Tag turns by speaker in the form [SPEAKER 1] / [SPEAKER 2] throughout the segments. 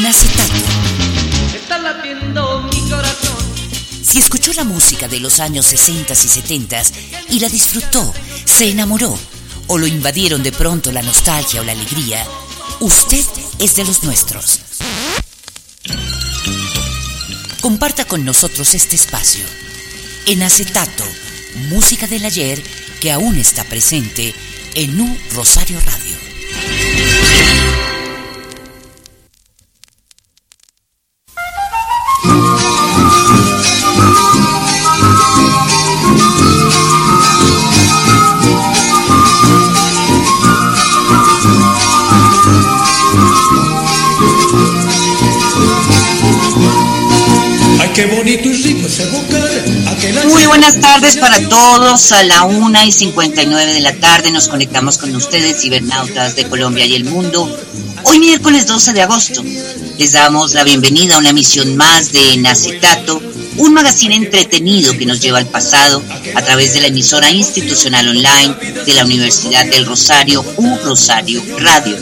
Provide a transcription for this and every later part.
[SPEAKER 1] En acetato.
[SPEAKER 2] Está latiendo mi corazón.
[SPEAKER 1] Si escuchó la música de los años 60 y 70 y la disfrutó, se enamoró o lo invadieron de pronto la nostalgia o la alegría, usted es de los nuestros. Comparta con nosotros este espacio. En acetato, música del ayer que aún está presente en U Rosario Radio.
[SPEAKER 3] Ay, qué bonito y rico ese
[SPEAKER 1] Muy buenas tardes para todos. A la una y 59 de la tarde nos conectamos con ustedes, cibernautas de Colombia y el mundo. Hoy miércoles 12 de agosto les damos la bienvenida a una emisión más de Nacetato, un magazine entretenido que nos lleva al pasado a través de la emisora institucional online de la Universidad del Rosario, U Rosario Radio.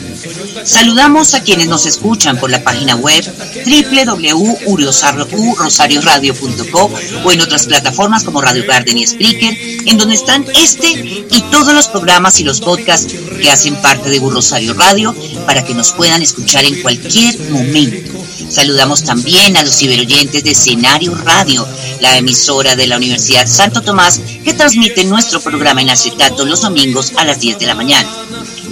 [SPEAKER 1] Saludamos a quienes nos escuchan por la página web www.urosarioradio.co o en otras plataformas como Radio Garden y Spreaker, en donde están este y todos los programas y los podcasts que hacen parte de Rosario Radio para que nos puedan escuchar en cualquier momento. Saludamos también a los ciberoyentes de Escenario Radio, la emisora de la Universidad Santo Tomás que transmite nuestro programa en acetato los domingos a las 10 de la mañana.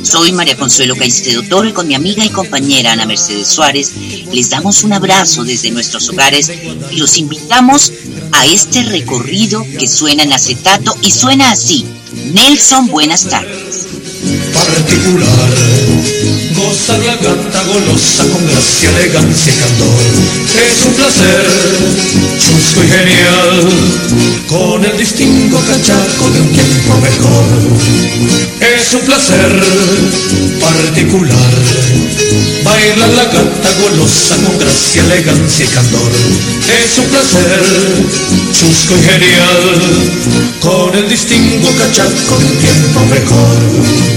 [SPEAKER 1] Soy María Consuelo Caicedo Toro y con mi amiga y compañera Ana Mercedes Suárez les damos un abrazo desde nuestros hogares y los invitamos a este recorrido que suena en acetato y suena así. Nelson, buenas tardes.
[SPEAKER 3] Particular. Goza la gata golosa con gracia, elegancia y candor. Es un placer, chusco y genial, con el distingo cachaco de un tiempo mejor. Es un placer particular. Baila la gata golosa con gracia, elegancia y candor. Es un placer, chusco y genial, con el distingo cachaco de un tiempo mejor.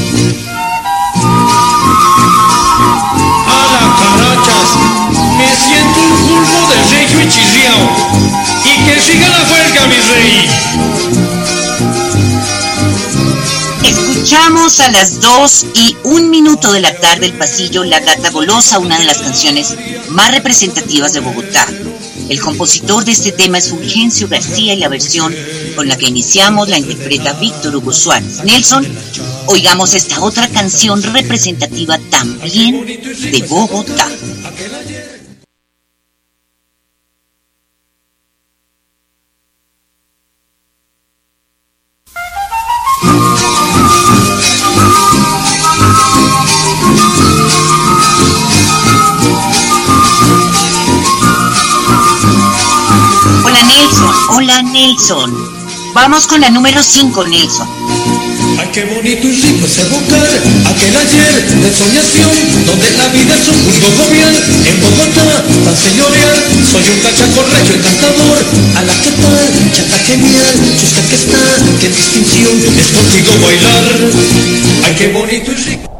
[SPEAKER 3] Y que siga la.
[SPEAKER 1] Escuchamos a las 2 y un minuto de la tarde el pasillo La Gata Golosa, una de las canciones más representativas de Bogotá. El compositor de este tema es Fulgencio García y la versión con la que iniciamos la interpreta Víctor Hugo Suárez. Nelson, oigamos esta otra canción representativa también de Bogotá. Nelson. Vamos con la número 5, Nelson.
[SPEAKER 3] Ay, qué bonito y rico ese vocal, aquel ayer de soñación, donde la vida es un juzgo jovial. En Bogotá, tan señorial, soy un cachaco regio y cantador. A la que tal, chata genial, chusca que está, qué distinción, es contigo bailar. Ay, qué bonito y rico.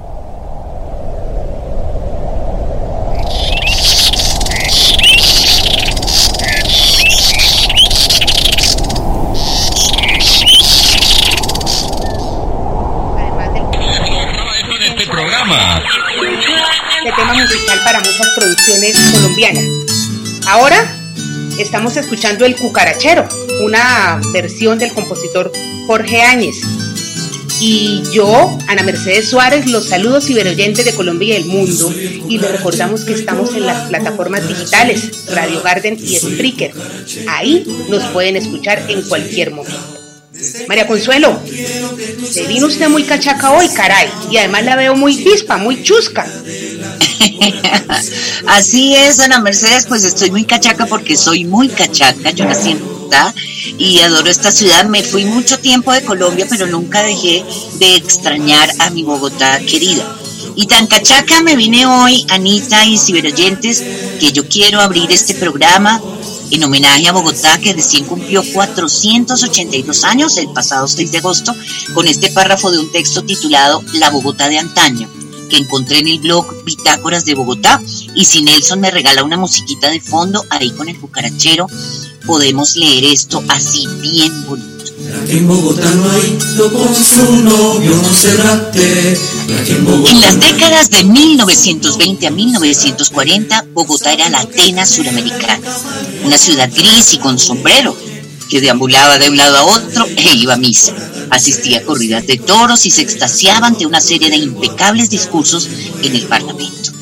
[SPEAKER 4] Ahora estamos escuchando El Cucarachero, una versión del compositor Jorge Áñez. Y yo, Ana Mercedes Suárez, los saludos ciberoyentes de Colombia y el mundo y les recordamos que estamos en las plataformas digitales Radio Garden y Spreaker. Ahí nos pueden escuchar en cualquier momento. María Consuelo, se vino usted muy cachaca hoy, caray, y además la veo muy pispa, muy chusca.
[SPEAKER 1] Así es, Ana Mercedes, pues estoy muy cachaca porque soy muy cachaca, yo nací en Bogotá y adoro esta ciudad, me fui mucho tiempo de Colombia, pero nunca dejé de extrañar a mi Bogotá querida. Y tan cachaca me vine hoy, Anita y ciberoyentes, que yo quiero abrir este programa en homenaje a Bogotá, que recién cumplió 482 años el pasado 6 de agosto, con este párrafo de un texto titulado La Bogotá de antaño, que encontré en el blog Bitácoras de Bogotá. Y si Nelson me regala una musiquita de fondo, ahí con el cucarachero, podemos leer esto así bien bonito. En Bogotá no hay con su novio En las décadas de 1920 a 1940, Bogotá era la Atenas suramericana, una ciudad gris y con sombrero, que deambulaba de un lado a otro e iba a misa. Asistía a corridas de toros y se extasiaba ante una serie de impecables discursos en el Parlamento.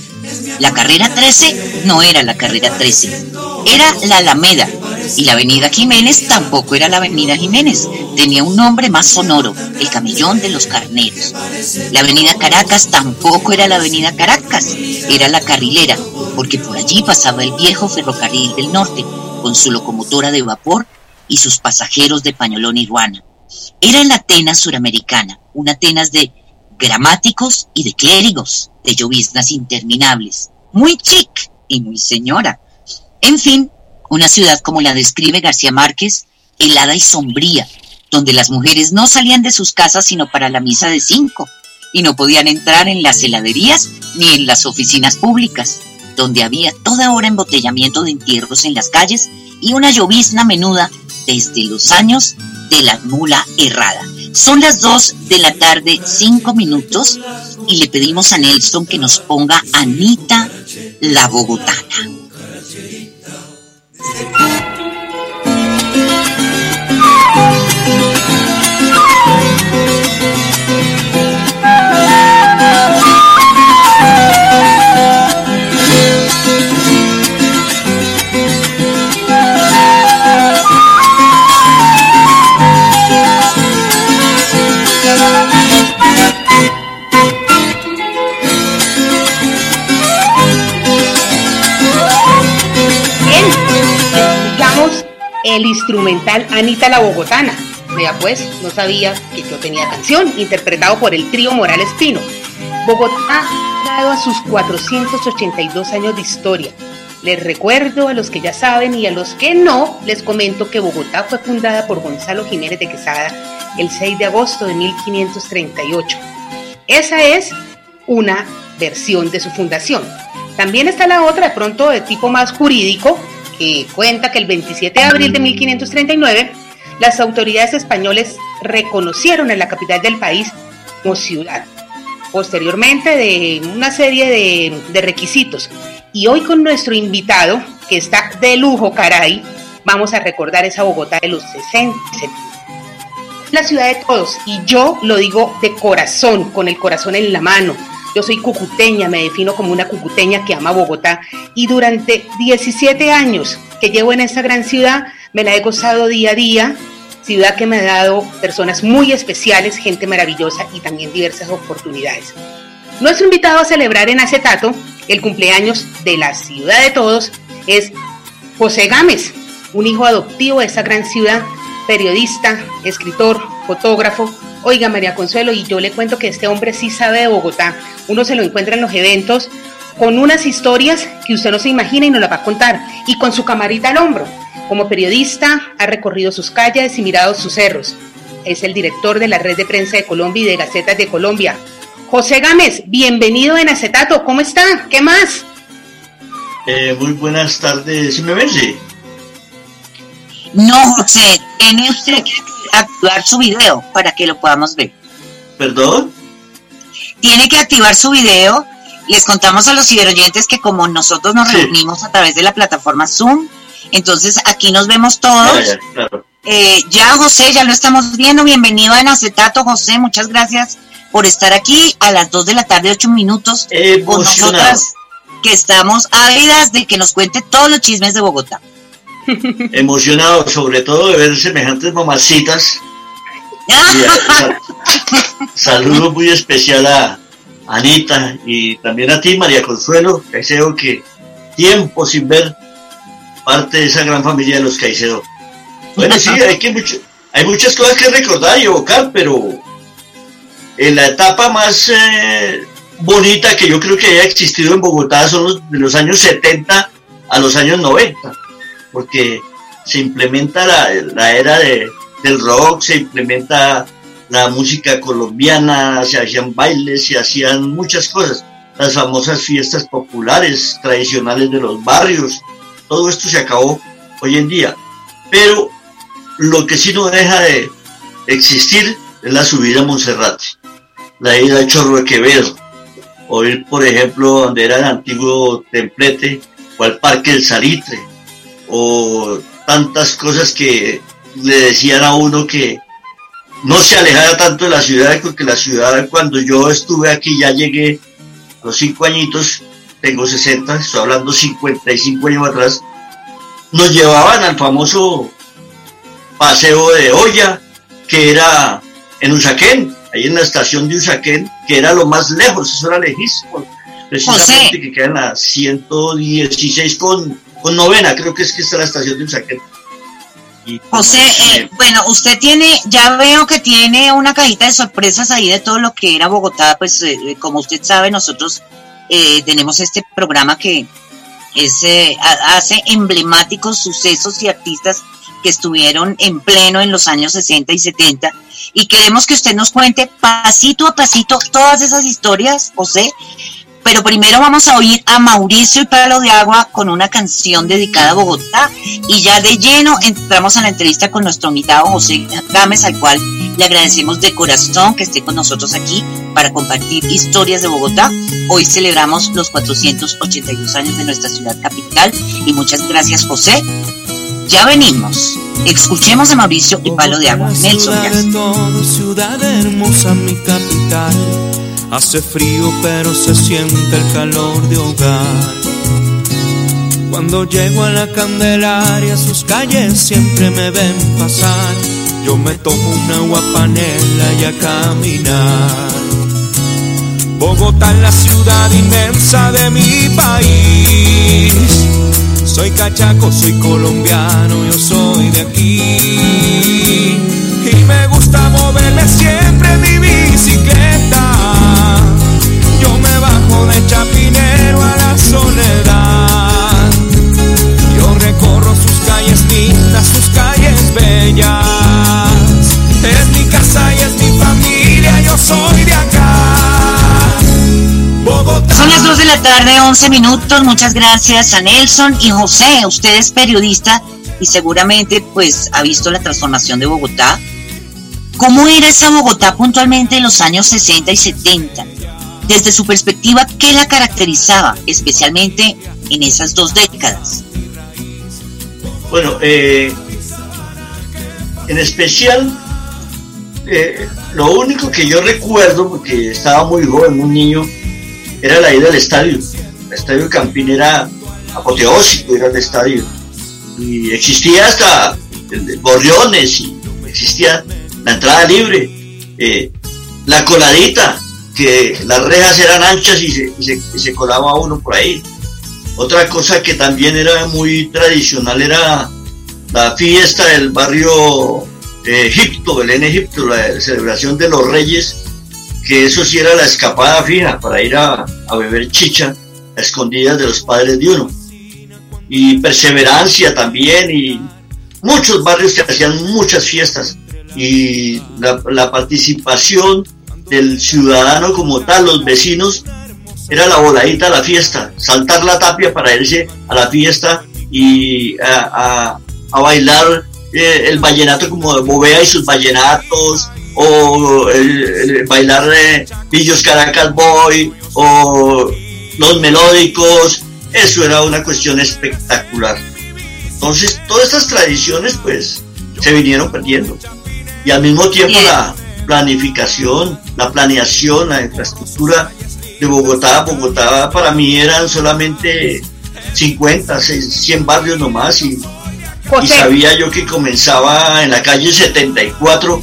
[SPEAKER 1] La carrera 13 no era la carrera 13, era la Alameda, y la avenida Jiménez tampoco era la avenida Jiménez, tenía un nombre más sonoro, el camellón de los carneros. La avenida Caracas tampoco era la avenida Caracas, era la carrilera, porque por allí pasaba el viejo ferrocarril del norte, con su locomotora de vapor y sus pasajeros de pañolón y ruana. Era la Atenas suramericana, una Atenas de gramáticos y de clérigos, de lloviznas interminables, muy chic y muy señora. En fin, una ciudad como la describe García Márquez, helada y sombría, donde las mujeres no salían de sus casas sino para la misa de cinco, y no podían entrar en las heladerías ni en las oficinas públicas, donde había toda hora embotellamiento de entierros en las calles y una llovizna menuda desde los años de la mula errada. Son las dos de la tarde, cinco minutos, y le pedimos a Nelson que nos ponga Anita la Bogotana. Thank you.
[SPEAKER 4] El instrumental Anita la Bogotana. Vea pues, no sabía que yo tenía canción, interpretado por el trío Morales Pino. Bogotá ha dado a sus 482 años de historia. Les recuerdo a los que ya saben y a los que no, les comento que Bogotá fue fundada por Gonzalo Jiménez de Quesada el 6 de agosto de 1538. Esa es una versión de su fundación. También está la otra, de pronto de tipo más jurídico, que cuenta que el 27 de abril de 1539 las autoridades españoles reconocieron a la capital del país como ciudad, posteriormente de una serie de, de requisitos. Y hoy con nuestro invitado, que está de lujo, caray, vamos a recordar esa Bogotá de los 60 la ciudad de todos y yo lo digo de corazón, con el corazón en la mano, yo soy cucuteña, me defino como una cucuteña que ama Bogotá y durante 17 años que llevo en esta gran ciudad me la he gozado día a día, ciudad que me ha dado personas muy especiales, gente maravillosa y también diversas oportunidades. Nuestro invitado a celebrar en acetato el cumpleaños de la ciudad de todos es José Gámez, un hijo adoptivo de esta gran ciudad, periodista, escritor, fotógrafo, Oiga, María Consuelo, y yo le cuento que este hombre sí sabe de Bogotá. Uno se lo encuentra en los eventos con unas historias que usted no se imagina y nos las va a contar, y con su camarita al hombro. Como periodista, ha recorrido sus calles y mirado sus cerros. Es el director de la Red de Prensa de Colombia y de Gacetas de Colombia. José Gámez, bienvenido en Acetato. ¿Cómo está? ¿Qué más?
[SPEAKER 5] Eh, muy buenas tardes. ¿Me ves?
[SPEAKER 1] No, José, tiene usted que activar su video para que lo podamos ver.
[SPEAKER 5] ¿Perdón?
[SPEAKER 1] Tiene que activar su video les contamos a los ciberoyentes que como nosotros nos reunimos a través de la plataforma Zoom, entonces aquí nos vemos todos. Ya, eh, ya, José, ya lo estamos viendo. Bienvenido en acetato, José. Muchas gracias por estar aquí a las 2 de la tarde, 8 minutos, con nosotras que estamos ávidas de que nos cuente todos los chismes de Bogotá.
[SPEAKER 5] Emocionado, sobre todo de ver semejantes mamacitas. saludo muy especial a Anita y también a ti, María Consuelo Caicedo, que tiempo sin ver parte de esa gran familia de los Caicedo. Bueno, sí, hay, que hay muchas cosas que recordar y evocar, pero en la etapa más eh, bonita que yo creo que haya existido en Bogotá son los, de los años 70 a los años 90, porque se implementa la, era de, del rock, se implementa la música colombiana, se hacían bailes, se hacían muchas cosas, las famosas fiestas populares, tradicionales de los barrios, todo esto se acabó hoy en día. Pero lo que sí no deja de existir es la subida a Monserrate, la ida a Chorro de Quevedo, o ir, por ejemplo, donde era el antiguo templete, o al Parque del Salitre, o tantas cosas que le decían a uno que no se alejara tanto de la ciudad, porque la ciudad, cuando yo estuve aquí, ya llegué a los cinco añitos, tengo 60, estoy hablando 55 años atrás, nos llevaban al famoso paseo de olla, que era en Usaquén, ahí en la estación de Usaquén, que era lo más lejos, eso era lejísimo, precisamente que queda en la 116 con, con novena, creo que es que está la estación de Usaquén.
[SPEAKER 1] José, eh, bueno, usted tiene, ya veo que tiene una cajita de sorpresas ahí de todo lo que era Bogotá, pues eh, eh, como usted sabe, nosotros tenemos este programa que es, hace emblemáticos sucesos y artistas que estuvieron en pleno en los años 60 y 70 y queremos que usted nos cuente pasito a pasito todas esas historias, José, pero primero vamos a oír a Mauricio y Palo de Agua con una canción dedicada a Bogotá y ya de lleno entramos a la entrevista con nuestro invitado José Gámez, al cual le agradecemos de corazón que esté con nosotros aquí para compartir historias de Bogotá. Hoy celebramos los 482 años de nuestra ciudad capital y muchas gracias José. Ya venimos. Escuchemos a Mauricio y Palo de Agua. Nelson
[SPEAKER 6] ciudad Hace frío pero se siente el calor de hogar. Cuando llego a la Candelaria, sus calles siempre me ven pasar. Yo me tomo una agua panela y a caminar. Bogotá es la ciudad inmensa de mi país. Soy cachaco, soy colombiano, yo soy de aquí. Y me gusta moverme siempre mi bicicleta de Chapinero a la soledad. Yo recorro sus calles lindas, sus calles bellas. Es mi casa y es mi familia, yo soy de acá.
[SPEAKER 1] Bogotá. Son las 2 de la tarde, 11 minutos. Muchas gracias a Nelson y José. Usted es periodista y seguramente pues ha visto la transformación de Bogotá. ¿Cómo era esa Bogotá puntualmente en los años 60 y 70? Desde su perspectiva, ¿qué la caracterizaba, especialmente en esas dos décadas?
[SPEAKER 5] Bueno, eh, en especial, eh, lo único que yo recuerdo, porque estaba muy joven, un niño, era la ida al estadio. El estadio Campín era apoteósico, era el estadio. Y existía hasta gorriones, y existía la entrada libre, eh, la coladita, que las rejas eran anchas y se, colaba uno por ahí. Otra cosa que también era muy tradicional era la fiesta del barrio Egipto, Belén Egipto, la celebración de los reyes, que eso sí era la escapada fija para ir a, beber chicha a escondidas de los padres de uno. Y perseverancia también y muchos barrios que hacían muchas fiestas y la, participación del ciudadano como tal, los vecinos, era la voladita la fiesta, saltar la tapia para irse a la fiesta y a, bailar eh, el vallenato como Bovea y sus vallenatos, o bailar de Villos Caracas Boy, o los melódicos, eso era una cuestión espectacular. Entonces, todas estas tradiciones, pues, se vinieron perdiendo. Y al mismo tiempo la planificación, la planeación, la infraestructura de Bogotá. Bogotá para mí eran solamente 50, 100 barrios nomás y, y sabía yo que comenzaba en la calle 74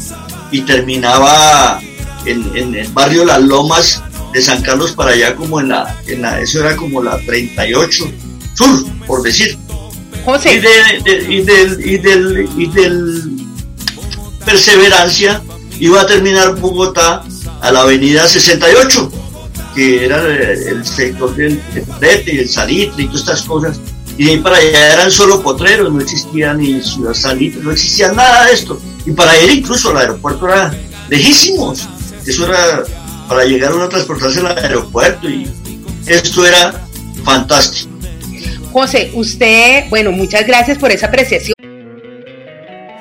[SPEAKER 5] y terminaba en, el barrio Las Lomas de San Carlos para allá como en la, en la eso era como la 38 sur, por decir. Y, de, y, del, y, del, y del Perseverancia iba a terminar Bogotá a la avenida 68, que era el sector del Prete y el Salitre y todas estas cosas. Y de ahí para allá eran solo potreros, no existía ni Ciudad Salitre, no existía nada de esto. Y para ir incluso al aeropuerto era lejísimos. Eso era para llegar a una transportación al aeropuerto y esto era fantástico.
[SPEAKER 4] José, usted, bueno, muchas gracias por esa apreciación.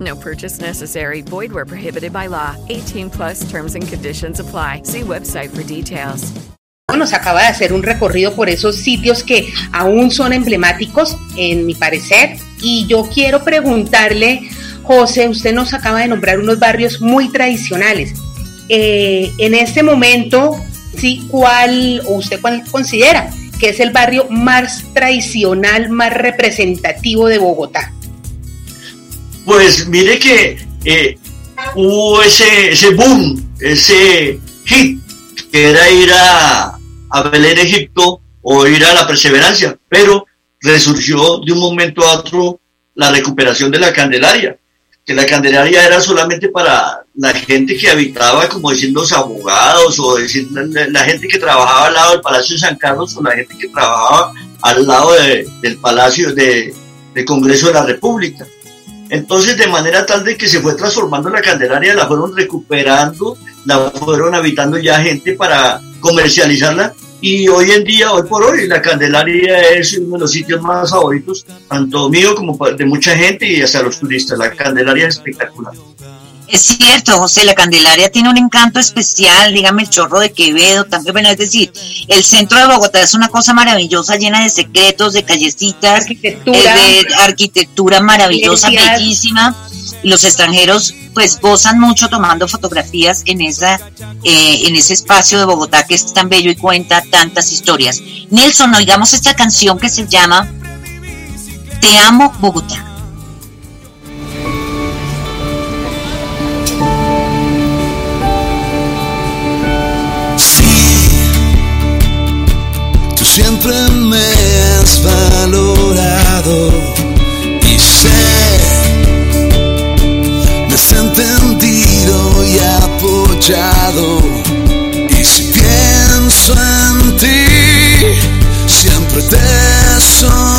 [SPEAKER 7] No purchase necessary. Void where prohibited by law. 18 plus terms and conditions apply. See website for details.
[SPEAKER 4] Nos acaba de hacer un recorrido por esos sitios que aún son emblemáticos, en mi parecer. Y yo quiero preguntarle, José, usted nos acaba de nombrar unos barrios muy tradicionales. Eh, en este momento, ¿sí? ¿cuál o usted cuál considera que es el barrio más tradicional, más representativo de Bogotá?
[SPEAKER 5] Pues mire que eh, hubo ese, ese boom, ese hit, que era ir a, a Belén, Egipto, o ir a la perseverancia, pero resurgió de un momento a otro la recuperación de la Candelaria, que la Candelaria era solamente para la gente que habitaba, como decir los abogados, o decir la, gente que trabajaba al lado del Palacio de San Carlos, o la gente que trabajaba al lado del Palacio de, del Congreso de la República. Entonces, de manera tal de que se fue transformando la Candelaria, la fueron recuperando, la fueron habitando ya gente para comercializarla. Y hoy en día, hoy por hoy, la Candelaria es uno de los sitios más favoritos, tanto mío como de mucha gente y hasta los turistas. La Candelaria es espectacular.
[SPEAKER 1] Es cierto, José, la Candelaria tiene un encanto especial, dígame el chorro de Quevedo, también, bueno, es decir, el centro de Bogotá es una cosa maravillosa, llena de secretos, de callecitas, arquitectura, de arquitectura maravillosa, bellísima. Y los extranjeros pues gozan mucho tomando fotografías en esa eh, en ese espacio de Bogotá que es tan bello y cuenta tantas historias. Nelson, oigamos esta canción que se llama Te amo Bogotá.
[SPEAKER 8] Me has valorado y sé, me has entendido y apoyado. Y si pienso en ti, siempre te soñé.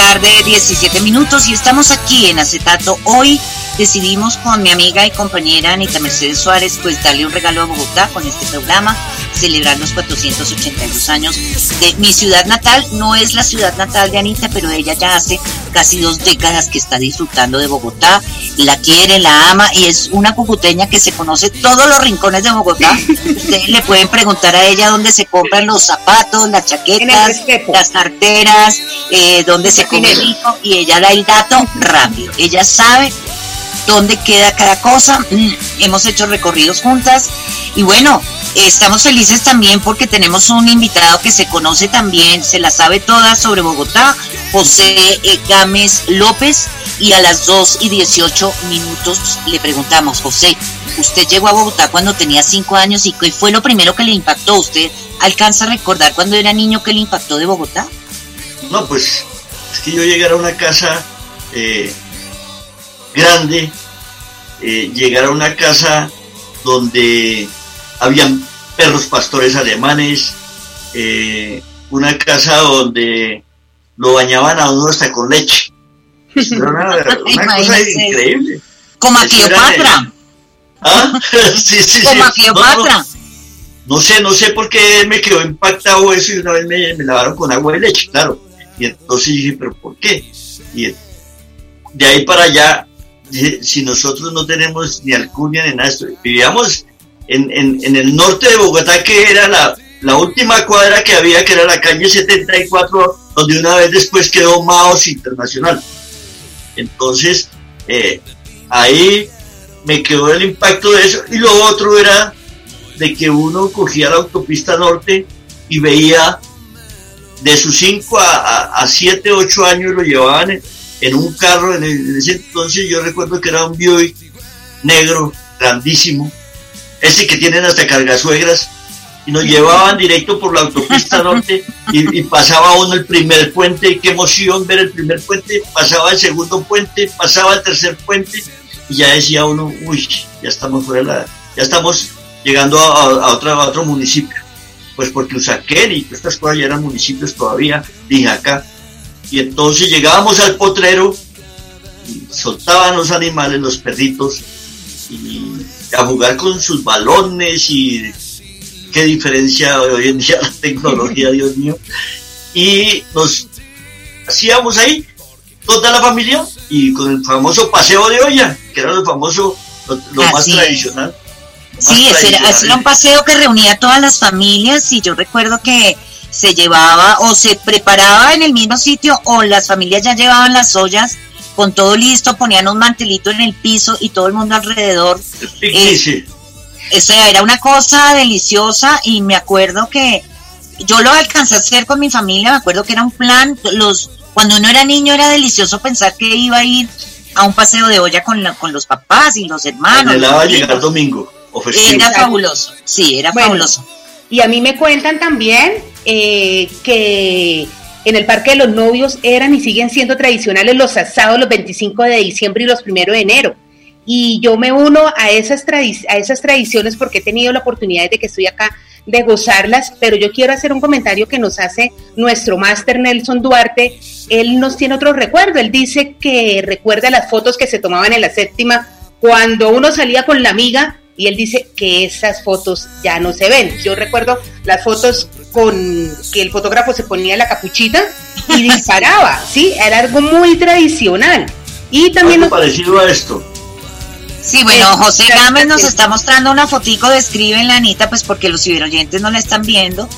[SPEAKER 1] Tarde, 17 minutos, y estamos aquí en Acetato. Hoy decidimos con mi amiga y compañera Anita Mercedes Suárez, pues darle un regalo a Bogotá con este programa, celebrar los 482 años de mi ciudad natal. No es la ciudad natal de Anita, pero ella ya hace casi dos décadas que está disfrutando de Bogotá, la quiere, la ama, y es una cucuteña que se conoce todos los rincones de Bogotá. Ustedes le pueden preguntar a ella dónde se compran los zapatos, las chaquetas, las carteras, eh, dónde se come rico, y ella da el dato rápido. Ella sabe dónde queda cada cosa. Mm, hemos hecho recorridos juntas y bueno, estamos felices también porque tenemos un invitado que se conoce también, se la sabe toda sobre Bogotá, José eh, Gámez López. Y a las 2 y 18 minutos le preguntamos, José, usted llegó a Bogotá cuando tenía 5 años y qué fue lo primero que le impactó? ¿Usted alcanza a recordar cuando era niño que le impactó de Bogotá?
[SPEAKER 5] No, pues es que yo llegué a una casa eh, grande, eh, llegar a una casa donde habían perros pastores alemanes, eh, una casa donde lo bañaban a uno hasta con leche. Era una, cosa increíble.
[SPEAKER 1] Como a Cleopatra.
[SPEAKER 5] ¿Ah? sí, sí,
[SPEAKER 1] Como a Cleopatra.
[SPEAKER 5] No, sé, no sé por qué me quedó impactado eso y una vez me, me lavaron con agua y leche, claro. Y entonces dije, ¿pero por qué? Y de ahí para allá si nosotros no tenemos ni alcurnia ni nada, vivíamos en, el norte de Bogotá, que era la, última cuadra que había, que era la calle 74, donde una vez después quedó Maos Internacional. Entonces, eh, ahí me quedó el impacto de eso. Y lo otro era de que uno cogía la autopista norte y veía de sus 5 a 7, 8 años lo llevaban en un carro, en, ese entonces yo recuerdo que era un Buick negro, grandísimo, ese que tienen hasta cargasuegras, y nos llevaban directo por la autopista norte y, pasaba uno el primer puente, qué emoción ver el primer puente, pasaba el segundo puente, pasaba el tercer puente, y ya decía uno, uy, ya estamos fuera la, ya estamos llegando a, otro, a otro municipio. Pues porque Usaquén y estas cosas ya eran municipios todavía, dije acá, y entonces llegábamos al potrero, y soltaban los animales, los perritos, y a jugar con sus balones y qué diferencia hoy en día la tecnología, Dios mío. Y nos hacíamos ahí toda la familia y con el famoso paseo de olla, que era lo famoso, lo, más tradicional.
[SPEAKER 1] sí, ese era, un paseo que reunía a todas las familias y yo recuerdo que se llevaba o se preparaba en el mismo sitio o las familias ya llevaban las ollas con todo listo, ponían un mantelito en el piso y todo el mundo alrededor.
[SPEAKER 5] Eh,
[SPEAKER 1] eso era una cosa deliciosa y me acuerdo que yo lo alcancé a hacer con mi familia, me acuerdo que era un plan, los cuando uno era niño era delicioso pensar que iba a ir a un paseo de olla con, con los papás y los hermanos.
[SPEAKER 5] Anhelaba llegar domingo.
[SPEAKER 1] Era fabuloso, sí, era fabuloso.
[SPEAKER 4] Y a mí me cuentan también eh, que en el Parque de los Novios eran y siguen siendo tradicionales los asados los 25 de diciembre y los 1 de enero. Y yo me uno a esas, a esas tradiciones porque he tenido la oportunidad de que estoy acá de gozarlas, pero yo quiero hacer un comentario que nos hace nuestro máster Nelson Duarte. Él nos tiene otro recuerdo. Él dice que recuerda las fotos que se tomaban en la séptima cuando uno salía con la amiga y él dice que esas fotos ya no se ven. Yo recuerdo las fotos con que el fotógrafo se ponía la capuchita y disparaba, ¿sí? Era algo muy tradicional. Y también...
[SPEAKER 5] Algo parecido a esto.
[SPEAKER 1] Sí, bueno, José Gámez nos está mostrando una fotico de Escribe en la Anita, pues porque los ciberoyentes no la están viendo,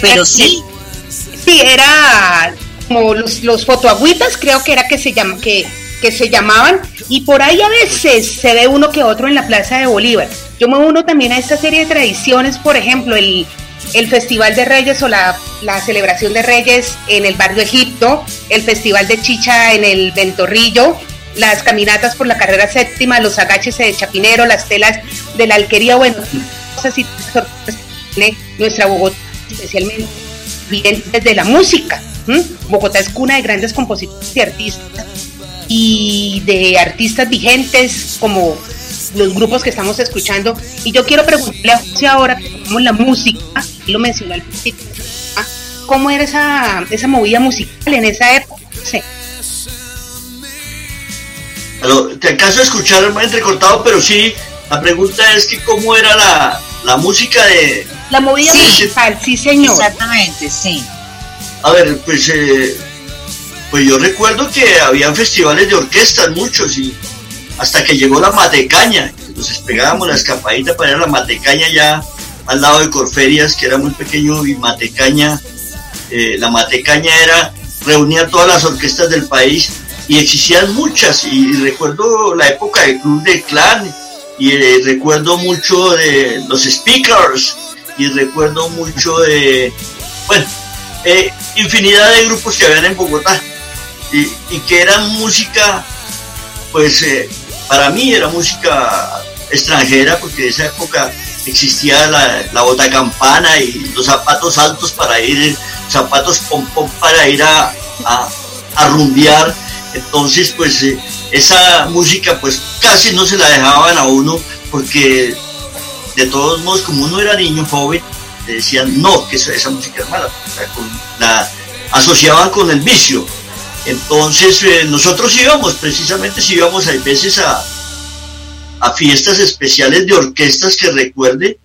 [SPEAKER 1] pero sí.
[SPEAKER 4] Sí, era como los, los fotoagüitas, creo que era que se llama, que, que se llamaban, y por ahí a veces se ve uno que otro en la Plaza de Bolívar. Yo me uno también a esta serie de tradiciones, por ejemplo, el, Festival de Reyes o la, celebración de Reyes en el barrio Egipto, el Festival de Chicha en el Ventorrillo, las caminatas por la carrera séptima, los agaches de Chapinero, las telas de la alquería, bueno, no sé si nuestra Bogotá, especialmente bien desde la música. Bogotá es cuna de grandes compositores y artistas y de artistas vigentes como los grupos que estamos escuchando. Y yo quiero preguntarle a José ahora, cómo la música, lo mencionó al principio, ¿cómo era esa, esa movida musical en esa época?
[SPEAKER 5] te acaso de escuchar más entrecortado, pero sí, la pregunta es que cómo era la, la música de...
[SPEAKER 4] La movida musical, sí señor.
[SPEAKER 1] Exactamente, sí.
[SPEAKER 5] A ver, pues, eh, pues yo recuerdo que habían festivales de orquestas, muchos, y hasta que llegó la Matecaña, entonces pegábamos la escapadita para ir a la Matecaña ya al lado de Corferias, que era muy pequeño, y Matecaña, eh, la Matecaña era, reunía todas las orquestas del país y existían muchas, y, recuerdo la época del Club de Clan, y eh, recuerdo mucho de los Speakers, y recuerdo mucho de, bueno, eh, infinidad de grupos que habían en Bogotá, y, y que eran música, pues para mí era música extranjera, porque en esa época existía la, la bota campana y los zapatos altos para ir, zapatos pom pom para ir a, a, rumbear. Entonces, pues eh, esa música pues casi no se la dejaban a uno porque de todos modos, como uno era niño joven, le decían no, que esa, música es mala, la asociaban con el vicio. Entonces eh, nosotros íbamos, precisamente si íbamos a veces a, a fiestas especiales de orquestas que recuerde,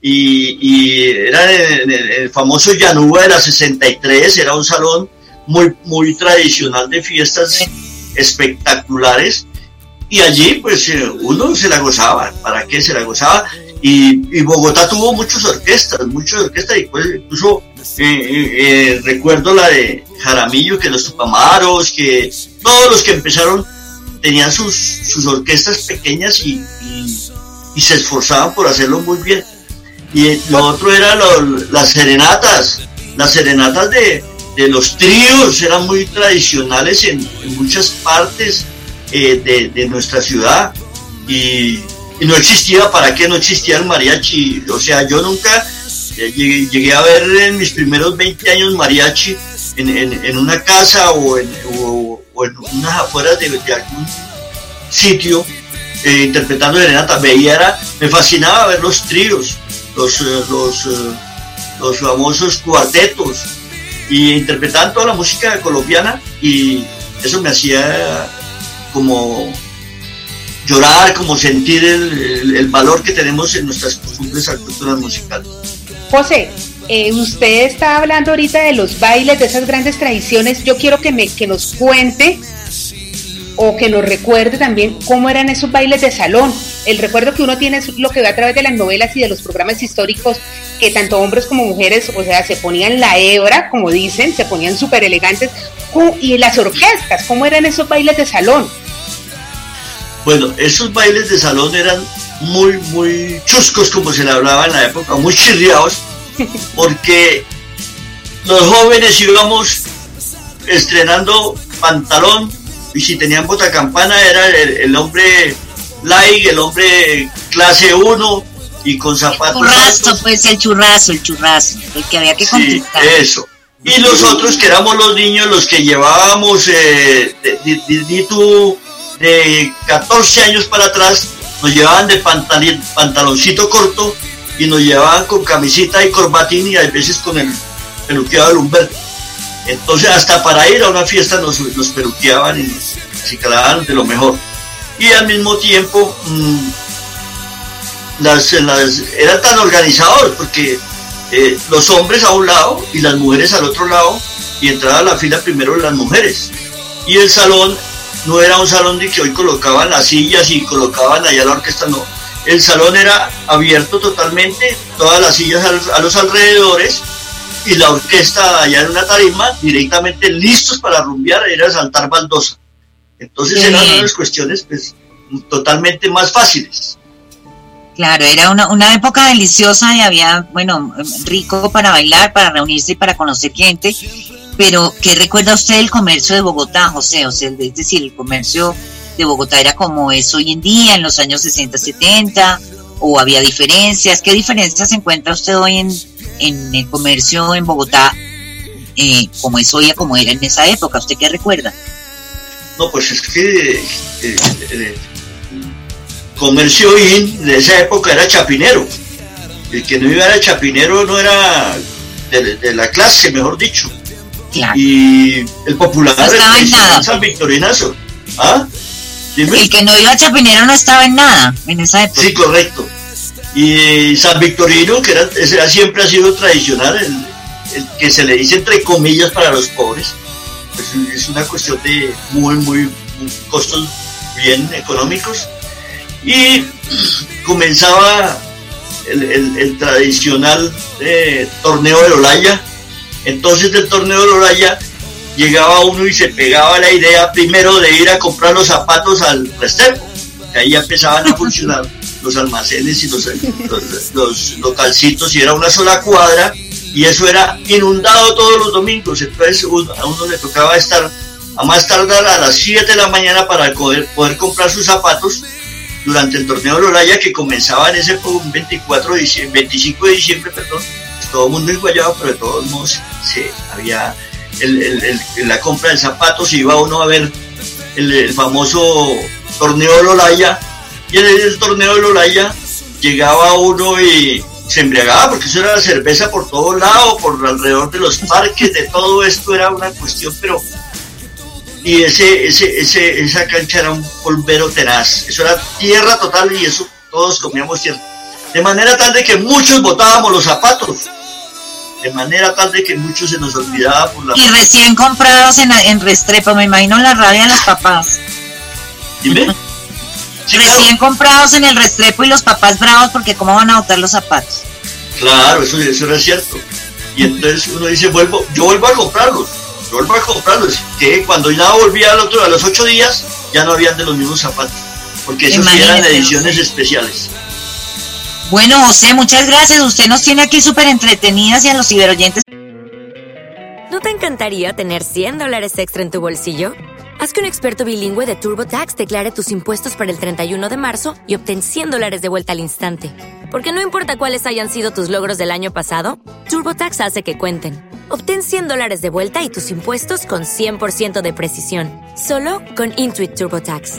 [SPEAKER 5] y, era el, famoso Yanuba de la 63, era un salón muy, muy tradicional de fiestas espectaculares, y allí pues eh, uno se la gozaba, ¿para qué se la gozaba? Y, Bogotá tuvo muchas orquestas, muchas orquestas, y pues incluso eh, eh, recuerdo la de Jaramillo, que los Tupamaros, que todos los que empezaron tenían sus, sus orquestas pequeñas y, y, se esforzaban por hacerlo muy bien. Y lo otro era las serenatas, las serenatas de, de, los tríos eran muy tradicionales en, muchas partes eh, de, de, nuestra ciudad y, y, no existía, ¿para qué no existía el mariachi? O sea, yo nunca llegué, a ver en mis primeros 20 años mariachi en, una casa o en, unas afueras de, algún sitio eh, interpretando Renata. Veía, me fascinaba ver los tríos, los, eh, los, eh, los famosos cuartetos y interpretaban toda la música colombiana y eso me hacía como llorar, como sentir el, valor que tenemos en nuestras costumbres culturas musicales.
[SPEAKER 4] José, eh, usted está hablando ahorita de los bailes, de esas grandes tradiciones. Yo quiero que, me, que nos cuente o que nos recuerde también cómo eran esos bailes de salón. El recuerdo que uno tiene es lo que ve a través de las novelas y de los programas históricos, que tanto hombres como mujeres, o sea, se ponían la hebra, como dicen, se ponían súper elegantes. Y las orquestas, ¿cómo eran esos bailes de salón?
[SPEAKER 5] Bueno, esos bailes de salón eran muy, muy chuscos, como se le hablaba en la época, muy chirriados, porque los jóvenes íbamos estrenando pantalón y si tenían bota campana era el, hombre light, el hombre clase 1 y con zapatos.
[SPEAKER 1] El churrazo, pues el churrazo, el churrazo, el que había que sí,
[SPEAKER 5] Eso. Y los otros que éramos los niños, los que llevábamos, eh, di, de 14 años para atrás, nos llevaban de pantaloncito corto y nos llevaban con camisita y corbatín y a veces con el peluqueado de Humberto. Entonces hasta para ir a una fiesta nos, nos peluqueaban y nos acicalaban de lo mejor. Y al mismo tiempo mm, las, eran tan organizados porque eh, los hombres a un lado y las mujeres al otro lado y entraba a la fila primero las mujeres. Y el salón no era un salón de que hoy colocaban las sillas y colocaban allá la orquesta, no. El salón era abierto totalmente, todas las sillas a los, alrededores y la orquesta allá en una tarima directamente listos para rumbear, era saltar baldosa. Entonces eran unas cuestiones pues, totalmente más fáciles.
[SPEAKER 1] Claro, era una, una época deliciosa y había, bueno, rico para bailar, para reunirse y para conocer gente pero, ¿qué recuerda usted del comercio de Bogotá, José? O sea, es decir, el comercio de Bogotá era como es hoy en día, en los años 60, 70, o había diferencias. ¿Qué diferencias encuentra usted hoy en, en el comercio en Bogotá, eh, como es hoy a como era en esa época? ¿Usted qué recuerda?
[SPEAKER 5] No, pues es que eh, eh, comercio in de esa época era chapinero. El que no iba a chapinero no era de la clase, mejor dicho. Y el popular
[SPEAKER 1] no
[SPEAKER 5] San Victorinazo. ¿Ah?
[SPEAKER 1] El que no iba a Chapinero no estaba en nada en esa época.
[SPEAKER 5] Sí, correcto. Y San Victorino, que era, siempre ha sido tradicional, el, que se le dice entre comillas para los pobres, pues es una cuestión de muy, muy, costos bien económicos. Y comenzaba el, tradicional eh, torneo de Olaya. Entonces del torneo de Olaya llegaba uno y se pegaba la idea primero de ir a comprar los zapatos al Restrepo, que ahí ya empezaban a funcionar los almacenes y los, los, localcitos y era una sola cuadra y eso era inundado todos los domingos, entonces a uno le tocaba estar a más tardar a las 7 de la mañana para poder, poder comprar sus zapatos durante el torneo de Loraya que comenzaba en ese 24 de diciembre, 25 de diciembre, perdón, todo el mundo guayaba pero de todos modos se, había el, la compra de zapatos, iba uno a ver el, famoso torneo de Lolaya, y en el, torneo de Lolaya llegaba uno y se embriagaba, porque eso era la cerveza por todos lados, por alrededor de los parques, de todo esto era una cuestión, pero y ese, ese, ese, esa cancha era un polvero tenaz, eso era tierra total y eso todos comíamos tierra. De manera tal de que muchos botábamos los zapatos de manera tal de que muchos se nos olvidaba por la...
[SPEAKER 1] Y recién comprados en, en Restrepo, me imagino la rabia de los papás.
[SPEAKER 5] Dime.
[SPEAKER 1] recién comprados en el Restrepo y los papás bravos porque cómo van a botar los zapatos.
[SPEAKER 5] Claro, eso, eso era cierto. Y entonces uno dice, vuelvo, yo vuelvo a comprarlos, yo vuelvo a comprarlos. Que cuando ya volvía al otro, a los ocho días, ya no habían de los mismos zapatos. Porque esos eran ediciones especiales.
[SPEAKER 1] Bueno, José, muchas gracias. Usted nos tiene aquí súper entretenidas y a los ciberoyentes.
[SPEAKER 9] ¿No te encantaría tener 100 dólares extra en tu bolsillo? Haz que un experto bilingüe de TurboTax declare tus impuestos para el 31 de marzo y obtén 100 dólares de vuelta al instante. Porque no importa cuáles hayan sido tus logros del año pasado, TurboTax hace que cuenten. Obtén 100 dólares de vuelta y tus impuestos con 100% de precisión. Solo con Intuit TurboTax.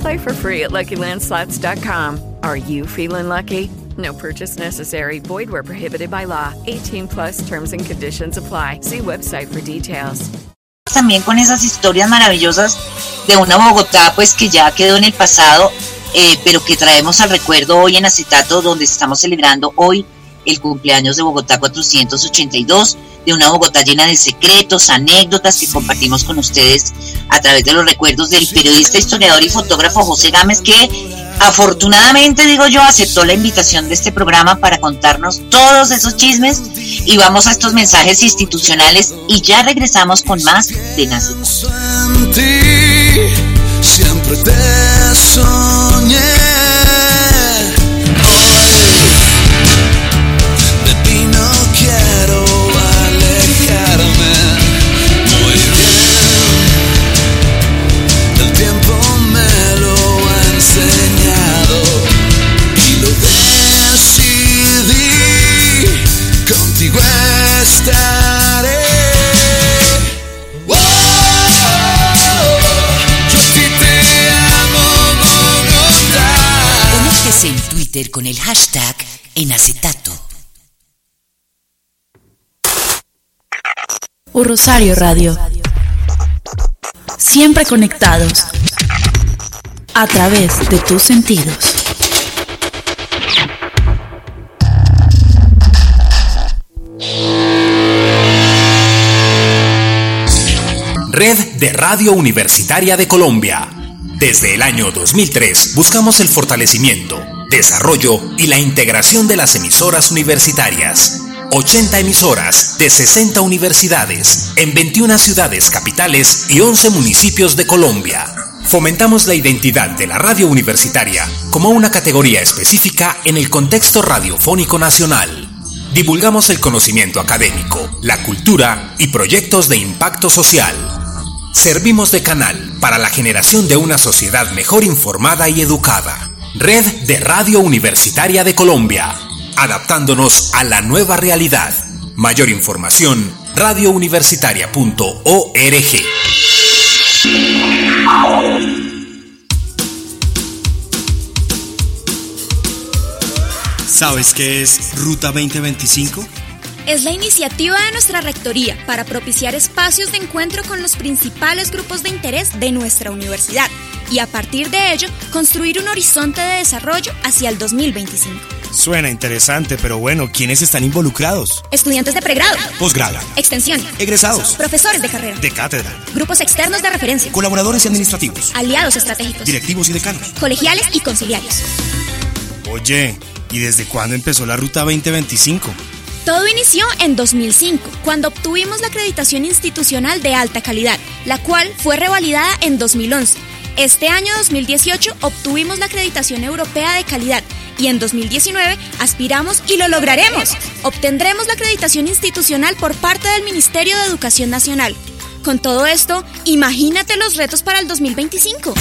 [SPEAKER 7] Play for free at LuckyLandSlots.com. Are you feeling lucky? No purchase necessary. Void where prohibited by law. 18 plus terms and conditions apply. See website for details.
[SPEAKER 1] También con esas historias maravillosas de una Bogotá, pues que ya quedó en el pasado, eh, pero que traemos al recuerdo hoy en Acetato, donde estamos celebrando hoy el cumpleaños de Bogotá 482, de una Bogotá llena de secretos, anécdotas que compartimos con ustedes a través de los recuerdos del periodista, historiador y fotógrafo José Gámez, que afortunadamente, digo yo, aceptó la invitación de este programa para contarnos todos esos chismes y vamos a estos mensajes institucionales y ya regresamos con más de Nace.
[SPEAKER 8] Siempre te soñé.
[SPEAKER 1] Con el hashtag en acetato.
[SPEAKER 10] Un Rosario Radio. Siempre conectados a través de tus sentidos.
[SPEAKER 11] Red de Radio Universitaria de Colombia. Desde el año 2003 buscamos el fortalecimiento desarrollo y la integración de las emisoras universitarias. 80 emisoras de 60 universidades en 21 ciudades capitales y 11 municipios de Colombia. Fomentamos la identidad de la radio universitaria como una categoría específica en el contexto radiofónico nacional. Divulgamos el conocimiento académico, la cultura y proyectos de impacto social. Servimos de canal para la generación de una sociedad mejor informada y educada Red de Radio Universitaria de Colombia, adaptándonos a la nueva realidad. Mayor información, radiouniversitaria.org.
[SPEAKER 12] ¿Sabes qué es Ruta 2025?
[SPEAKER 13] Es la iniciativa de nuestra Rectoría para propiciar espacios de encuentro con los principales grupos de interés de nuestra universidad y a partir de ello construir un horizonte de desarrollo hacia el 2025.
[SPEAKER 12] Suena interesante, pero bueno, ¿quiénes están involucrados?
[SPEAKER 13] Estudiantes de pregrado,
[SPEAKER 12] posgrado,
[SPEAKER 13] extensión,
[SPEAKER 12] egresados,
[SPEAKER 13] profesores de carrera,
[SPEAKER 12] de cátedra,
[SPEAKER 13] grupos externos de referencia,
[SPEAKER 12] colaboradores administrativos,
[SPEAKER 13] aliados estratégicos,
[SPEAKER 12] directivos y decanos,
[SPEAKER 13] colegiales y conciliarios.
[SPEAKER 12] Oye, ¿y desde cuándo empezó la Ruta 2025?
[SPEAKER 13] Todo inició en 2005, cuando obtuvimos la acreditación institucional de alta calidad, la cual fue revalidada en 2011. Este año 2018 obtuvimos la acreditación europea de calidad y en 2019 aspiramos y lo lograremos. Obtendremos la acreditación institucional por parte del Ministerio de Educación Nacional. Con todo esto, imagínate los retos para el 2025.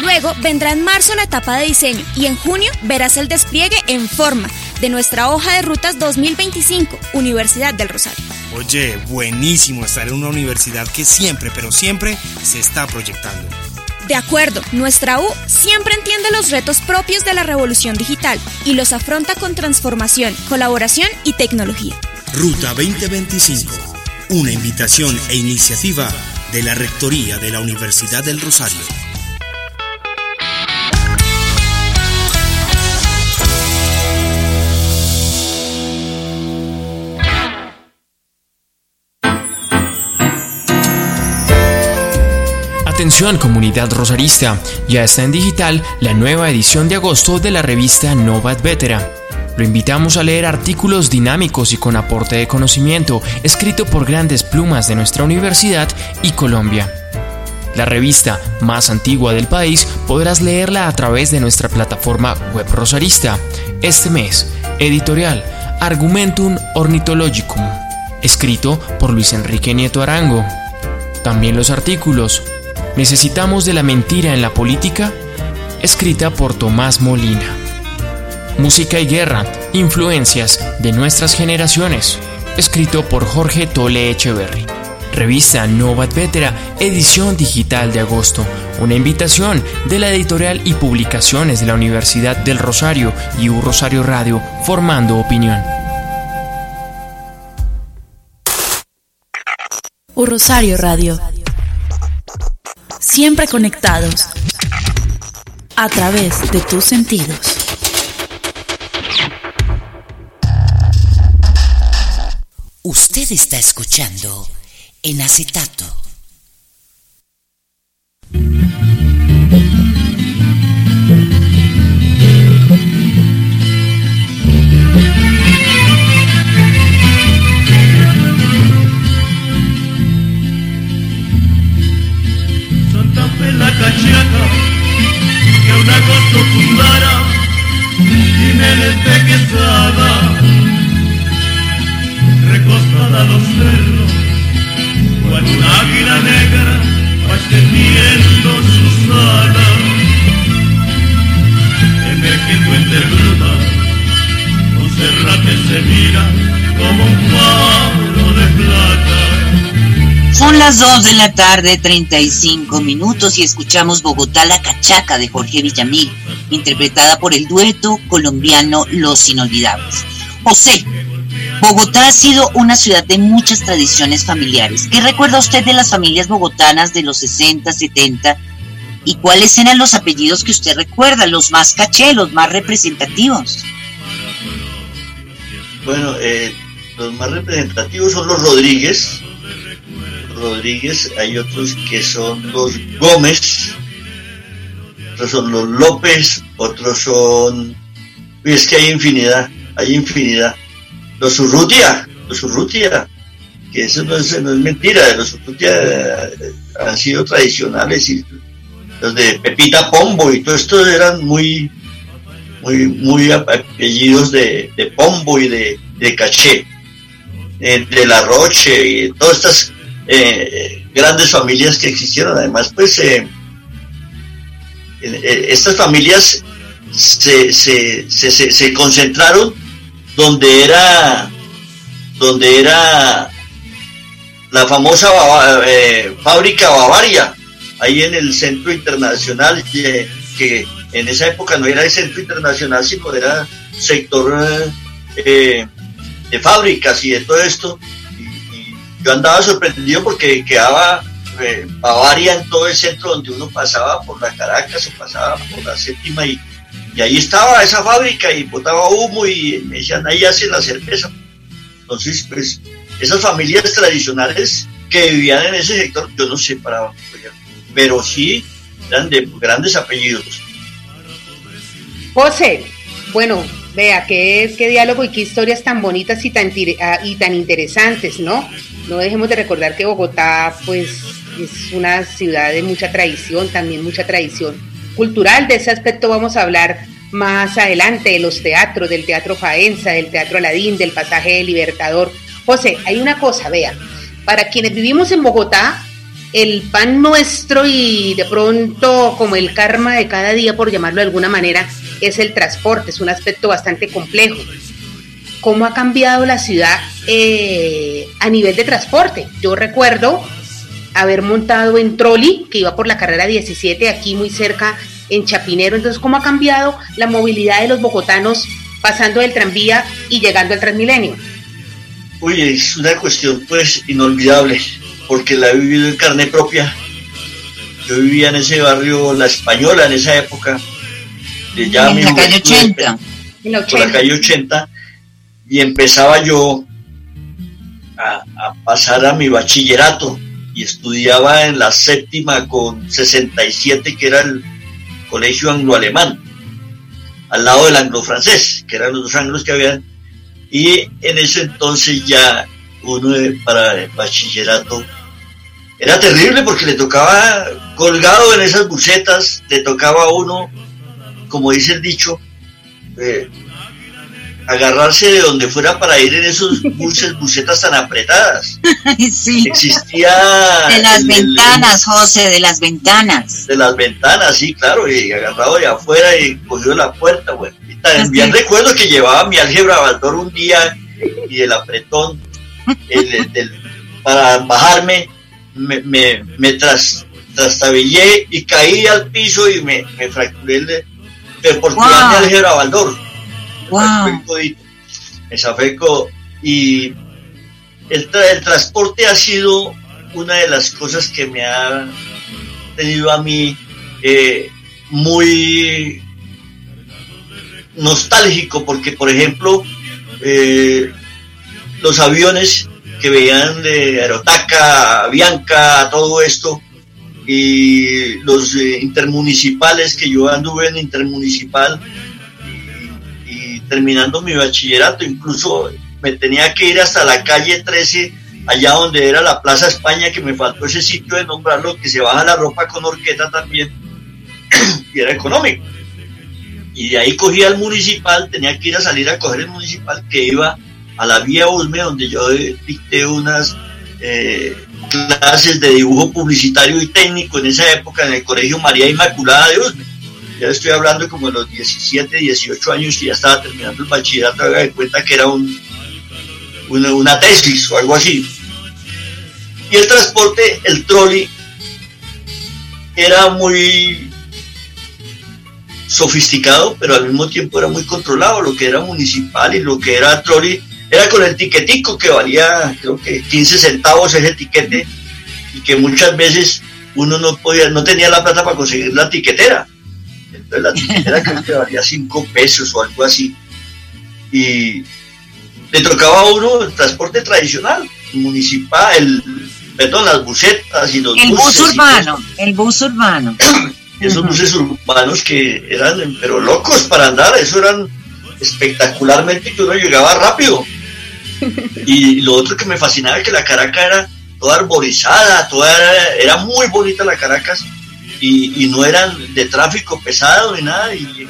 [SPEAKER 13] Luego vendrá en marzo la etapa de diseño y en junio verás el despliegue en forma de nuestra hoja de rutas 2025, Universidad del Rosario.
[SPEAKER 12] Oye, buenísimo estar en una universidad que siempre, pero siempre se está proyectando.
[SPEAKER 13] De acuerdo, nuestra U siempre entiende los retos propios de la revolución digital y los afronta con transformación, colaboración y tecnología.
[SPEAKER 12] Ruta 2025, una invitación e iniciativa de la Rectoría de la Universidad del Rosario.
[SPEAKER 14] Atención comunidad rosarista, ya está en digital la nueva edición de agosto de la revista Nova Vetera. Lo invitamos a leer artículos dinámicos y con aporte de conocimiento, escrito por grandes plumas de nuestra universidad y Colombia. La revista más antigua del país podrás leerla a través de nuestra plataforma web rosarista. Este mes, editorial Argumentum Ornithologicum, escrito por Luis Enrique Nieto Arango. También los artículos Necesitamos de la mentira en la política, escrita por Tomás Molina. Música y guerra, influencias de nuestras generaciones, escrito por Jorge Tole Echeverry. Revista Nova Vetera, edición digital de agosto. Una invitación de la editorial y publicaciones de la Universidad del Rosario y U Rosario Radio, formando opinión.
[SPEAKER 10] U Rosario Radio siempre conectados a través de tus sentidos.
[SPEAKER 1] Usted está escuchando en acetato. Las 2 de la tarde, 35 minutos, y escuchamos Bogotá la Cachaca de Jorge Villamil, interpretada por el dueto colombiano Los Inolvidables. José, Bogotá ha sido una ciudad de muchas tradiciones familiares. ¿Qué recuerda usted de las familias bogotanas de los 60, 70? ¿Y cuáles eran los apellidos que usted recuerda, los más caché, los más representativos?
[SPEAKER 5] Bueno, eh, los más representativos son los Rodríguez, Rodríguez, hay otros que son los Gómez, otros son los López, otros son... es que hay infinidad, hay infinidad. Los Urrutia, los Urrutia, que eso no es, mentira, los Urrutia eh, han sido tradicionales y los de Pepita Pombo y todo esto eran muy, muy, muy apellidos de, Pombo y de, de Caché, eh, de La Roche y todas estas eh, grandes familias que existieron. Además, pues eh, eh, estas familias se, se, se, se, concentraron donde era donde era la famosa fábrica Bavaria, ahí en el centro internacional, que, en esa época no era el centro internacional, sino era sector de fábricas y de todo esto. Yo andaba sorprendido porque quedaba eh, Bavaria en todo el centro donde uno pasaba por la Caracas o pasaba por la séptima y, y ahí estaba esa fábrica y botaba humo y me decían ahí hacen la cerveza. Entonces, pues esas familias tradicionales que vivían en ese sector, yo no sé para pero sí eran de grandes apellidos.
[SPEAKER 4] José, bueno, vea qué, qué diálogo y qué historias tan bonitas y tan, ah, y tan interesantes, ¿no? No dejemos de recordar que Bogotá, pues, es una ciudad de mucha tradición, también mucha tradición cultural. De ese aspecto vamos a hablar más adelante, de los teatros, del Teatro Faenza, del Teatro Aladín, del Pasaje del Libertador. José, hay una cosa, vea, para quienes vivimos en Bogotá, el pan nuestro y de pronto como el karma de cada día, por llamarlo de alguna manera, es el transporte, es un aspecto bastante complejo. ¿Cómo ha cambiado la ciudad eh, a nivel de transporte? Yo recuerdo haber montado en trolley, que iba por la carrera 17, aquí muy cerca en Chapinero. Entonces, ¿cómo ha cambiado la movilidad de los bogotanos pasando del tranvía y llegando al Transmilenio?
[SPEAKER 5] Oye, es una cuestión pues inolvidable, porque la he vivido en carne propia. Yo vivía en ese barrio La Española en esa época.
[SPEAKER 1] De ya en la calle 80.
[SPEAKER 5] En la, Por la calle 80. Y empezaba yo a, pasar a mi bachillerato y estudiaba en la séptima con 67, que era el colegio anglo-alemán, al lado del anglo-francés, que eran los dos anglos que habían. Y en ese entonces ya uno para el bachillerato era terrible porque le tocaba colgado en esas bucetas, le tocaba uno, como dice el dicho, eh, agarrarse de donde fuera para ir en esos buses, bucetas tan apretadas.
[SPEAKER 1] sí.
[SPEAKER 5] Existía...
[SPEAKER 1] De las ventanas, José, de las ventanas.
[SPEAKER 5] De las ventanas, sí, claro, y agarrado de afuera y cogido la puerta, bueno. Y también recuerdo que llevaba mi álgebra Baldor un día y el apretón para bajarme me, me, me tras, trastabillé y caí al piso y me, me fracturé el, por wow. mi álgebra Baldor
[SPEAKER 1] Wow.
[SPEAKER 5] y el, el transporte ha sido una de las cosas que me ha tenido a mí eh, muy nostálgico porque por ejemplo eh, los aviones que veían de Aerotaca, Bianca, todo esto y los eh, intermunicipales que yo anduve en intermunicipal terminando mi bachillerato, incluso me tenía que ir hasta la calle 13, allá donde era la Plaza España, que me faltó ese sitio de nombrarlo, que se baja la ropa con horqueta también, y era económico. Y de ahí cogía el municipal, tenía que ir a salir a coger el municipal que iba a la vía Usme, donde yo dicté unas eh, clases de dibujo publicitario y técnico en esa época en el Colegio María Inmaculada de Usme ya estoy hablando como de los 17, 18 años y ya estaba terminando el bachillerato, haga de cuenta que era un, una, una, tesis o algo así. Y el transporte, el trolley, era muy sofisticado, pero al mismo tiempo era muy controlado, lo que era municipal y lo que era trolley, era con el tiquetico que valía creo que 15 centavos ese tiquete y que muchas veces uno no podía, no tenía la plata para conseguir la tiquetera la tiquetera creo que valía 5 pesos o algo así. Y le tocaba a uno el transporte tradicional, municipal, el, perdón, las busetas y los
[SPEAKER 1] el bus urbano, el bus urbano.
[SPEAKER 5] Esos buses urbanos que eran, pero locos para andar, eso eran espectacularmente que uno llegaba rápido. Y lo otro que me fascinaba es que la Caracas era toda arborizada, toda era muy bonita la Caracas y, no eran de tráfico pesado ni nada. Y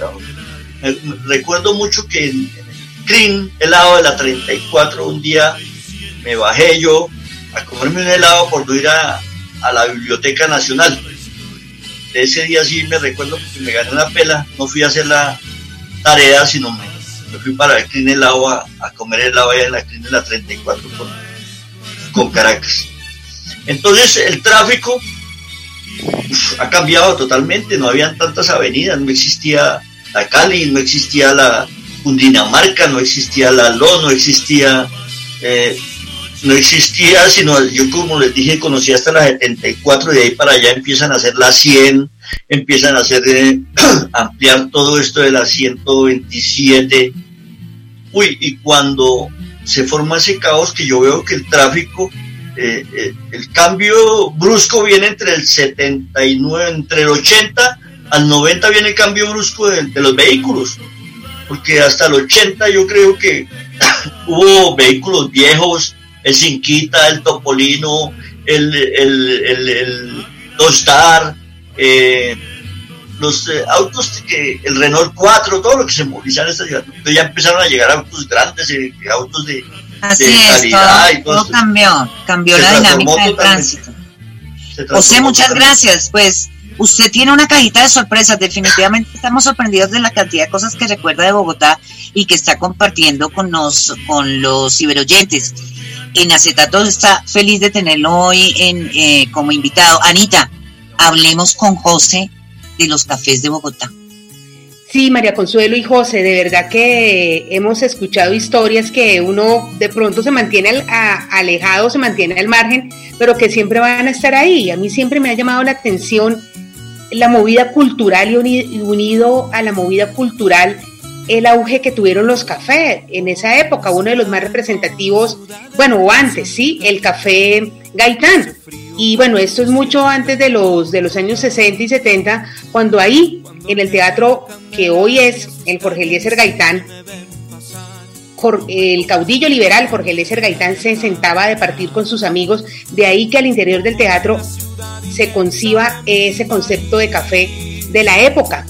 [SPEAKER 5] recuerdo mucho que en, el helado de la 34, un día me bajé yo a comerme un helado por ir a, a la Biblioteca Nacional. de ese día sí me recuerdo porque me gané una pela, no fui a hacer la tarea, sino me, fui para el Clean Helado a, a comer helado allá en la Clean la 34 con, con Caracas. Entonces el tráfico ha cambiado totalmente, no habían tantas avenidas, no existía la Cali, no existía la Cundinamarca, no existía la LO, no existía, eh, no existía, sino yo como les dije, conocí hasta la 74 y de ahí para allá empiezan a hacer la 100, empiezan a hacer, eh, ampliar todo esto de la 127. Uy, y cuando se forma ese caos que yo veo que el tráfico eh, eh, el cambio brusco viene entre el 79, entre el 80 al 90 viene el cambio brusco de, los vehículos, porque hasta el 80 yo creo que hubo vehículos viejos, el Cinquita, el Topolino, el, el, el, el Dostar, eh, los autos que el Renault 4, todo lo que se movilizaban en esta ciudad. Ya empezaron a llegar autos grandes, autos de,
[SPEAKER 1] Así es, todo, cambió, cambió la dinámica del tránsito. José, muchas gracias. Pues usted tiene una cajita de sorpresas. Definitivamente estamos sorprendidos de la cantidad de cosas que recuerda de Bogotá y que está compartiendo con los, con los ciberoyentes. En Acetato está feliz de tenerlo hoy en, eh, como invitado. Anita, hablemos con José de los cafés de Bogotá.
[SPEAKER 4] Sí, María Consuelo y José, de verdad que hemos escuchado historias que uno de pronto se mantiene alejado, se mantiene al margen, pero que siempre van a estar ahí. A mí siempre me ha llamado la atención la movida cultural y unido a la movida cultural el auge que tuvieron los cafés en esa época, uno de los más representativos, bueno, o antes, sí, el café Gaitán. Y bueno, esto es mucho antes de los, de los años 60 y 70, cuando ahí, en el teatro que hoy es el Jorge Eliezer Gaitán, el caudillo liberal Jorge Eliezer Gaitán se sentaba a departir con sus amigos, de ahí que al interior del teatro se conciba ese concepto de café de la época.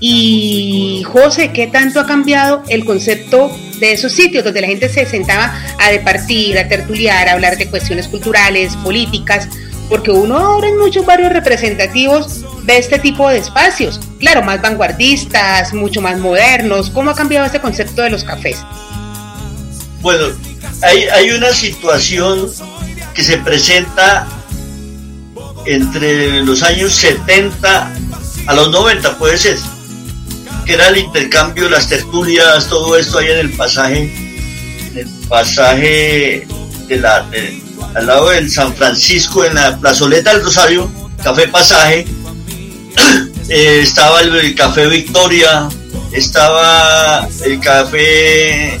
[SPEAKER 4] Y José, ¿qué tanto ha cambiado el concepto de esos sitios donde la gente se sentaba a departir, a tertuliar, a hablar de cuestiones culturales, políticas? Porque uno ahora en muchos barrios representativos ve este tipo de espacios, claro, más vanguardistas, mucho más modernos. ¿Cómo ha cambiado este concepto de los cafés?
[SPEAKER 5] Bueno, hay, hay una situación que se presenta entre los años 70 a los 90 puede ser, que era el intercambio, las tertulias, todo esto ahí en el pasaje, en el pasaje de la, al lado del San Francisco, en la plazoleta del Rosario, Café Pasaje, eh, estaba el Café Victoria, estaba el Café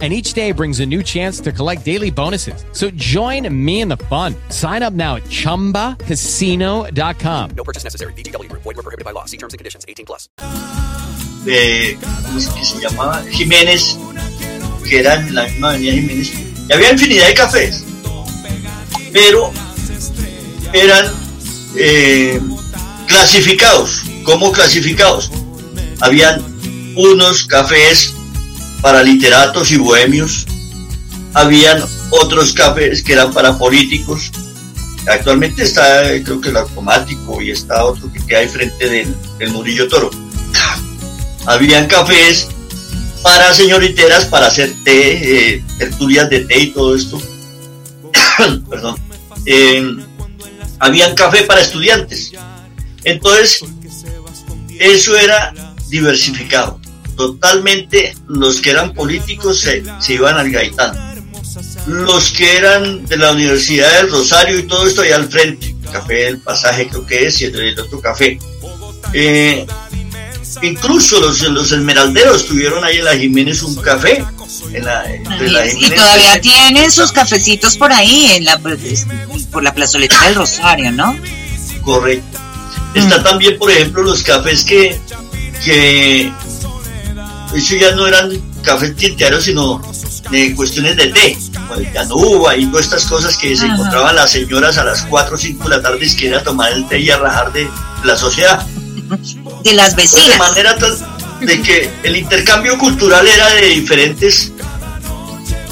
[SPEAKER 15] and each day brings a new chance to collect daily bonuses. So join me in the fun. Sign up now at ChumbaCasino.com. No purchase necessary. BGW. Void were prohibited by law. See terms and conditions. 18 plus.
[SPEAKER 5] De, ¿cómo es que se llamaba? Jiménez, que era la misma avenida Jiménez. Y había infinidad de cafés. Pero eran eh, clasificados. ¿Cómo clasificados? Habían unos cafés para literatos y bohemios, habían otros cafés que eran para políticos. Actualmente está, creo que el automático y está otro que queda ahí frente del, Murillo Toro. Habían cafés para señoriteras, para hacer té, eh, tertulias de té y todo esto. Perdón. Eh, habían café para estudiantes. Entonces, eso era diversificado totalmente los que eran políticos se, iban al Gaitán. Los que eran de la Universidad del Rosario y todo esto allá al frente, café del pasaje creo que es y el otro café. Eh, incluso los, los esmeralderos tuvieron ahí en la Jiménez un café. En la,
[SPEAKER 1] y todavía tienen sus cafecitos por ahí, en la, por la plazoleta del Rosario, ¿no?
[SPEAKER 5] Correcto. Está mm. también, por ejemplo, los cafés que, que eso ya no eran cafés tinteados, sino de cuestiones de té. como el Yanuba y todas estas cosas que se encontraban las señoras a las 4 o 5 de la tarde que era tomar el té y a rajar de la sociedad.
[SPEAKER 1] De las vecinas.
[SPEAKER 5] De manera de que el intercambio cultural era de diferentes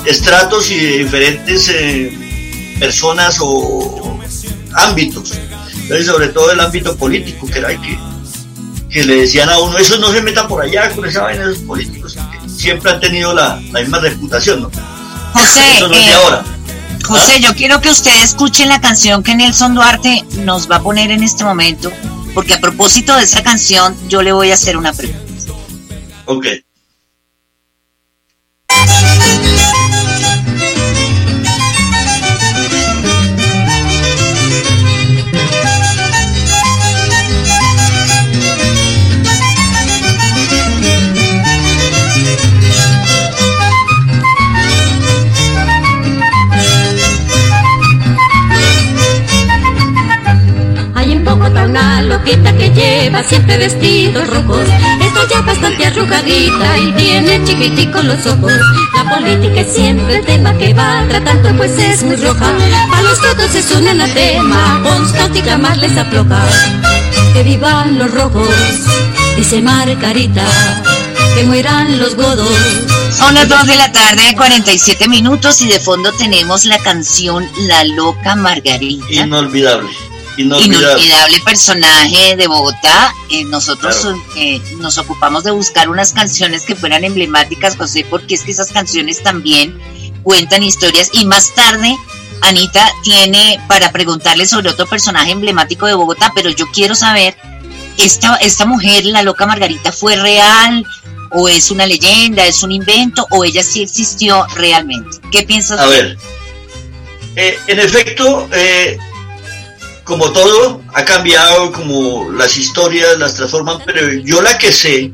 [SPEAKER 5] estratos y de diferentes eh, personas o ámbitos. Entonces, sobre todo el ámbito político, que era que, que le decían a uno, eso no se meta por allá con esa vaina de los políticos, que siempre han tenido la, la misma reputación, ¿no?
[SPEAKER 1] José,
[SPEAKER 5] Eso no es de
[SPEAKER 1] eh,
[SPEAKER 5] ahora.
[SPEAKER 1] José, yo quiero que usted escuche la canción que Nelson Duarte nos va a poner en este momento, porque a propósito de esa canción, yo le voy a hacer una pregunta.
[SPEAKER 5] Ok.
[SPEAKER 16] Loquita que lleva siempre vestidos rojos. Está ya bastante arrugadita y tiene chiquiticos los ojos. La política es siempre el tema que va tratando, pues es muy roja. A los todos es un anatema, constante y jamás les afloja. Que vivan los rojos, dice Margarita. Que mueran los godos.
[SPEAKER 1] Son las 2 de la tarde, 47 minutos, y de fondo tenemos la canción La Loca Margarita.
[SPEAKER 5] Inolvidable. Inolvidable.
[SPEAKER 1] Inolvidable personaje de Bogotá. Eh, nosotros eh, nos ocupamos de buscar unas canciones que fueran emblemáticas, José, porque es que esas canciones también cuentan historias. Y más tarde, Anita tiene para preguntarle sobre otro personaje emblemático de Bogotá, pero yo quiero saber, ¿esta, esta mujer, la loca Margarita, fue real? ¿O es una leyenda, es un invento, o ella sí existió realmente? ¿Qué piensas?
[SPEAKER 5] A ver, eh, en efecto, eh, como todo, ha cambiado, como las historias las transforman, pero yo la que sé,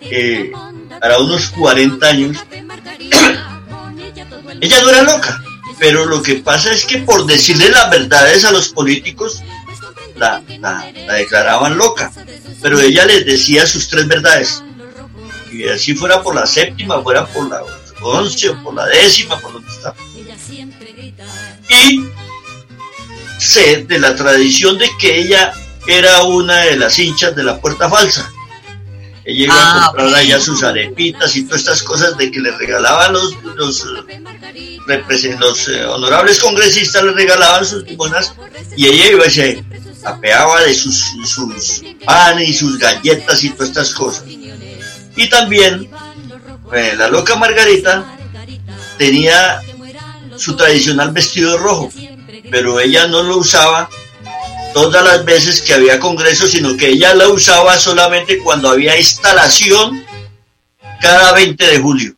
[SPEAKER 5] eh, para unos 40 años, ella no era loca, pero lo que pasa es que por decirle las verdades a los políticos, la, la- la declaraban loca, pero ella les decía sus tres verdades. Y así fuera por la séptima, fuera por la once o por la décima, por donde está. Y sé de la tradición de que ella era una de las hinchas de la puerta falsa. Ella iba
[SPEAKER 1] Ah,
[SPEAKER 5] a comprar
[SPEAKER 1] ok.
[SPEAKER 5] allá sus arepitas y todas estas cosas de que le regalaban los, los, los eh, honorables congresistas, le regalaban sus limonas y ella iba y se apeaba de sus, sus panes y sus galletas y todas estas cosas. Y también eh, la loca Margarita tenía su tradicional vestido rojo, pero ella no lo usaba todas las veces que había congreso, sino que ella la usaba solamente cuando había instalación cada 20 de julio.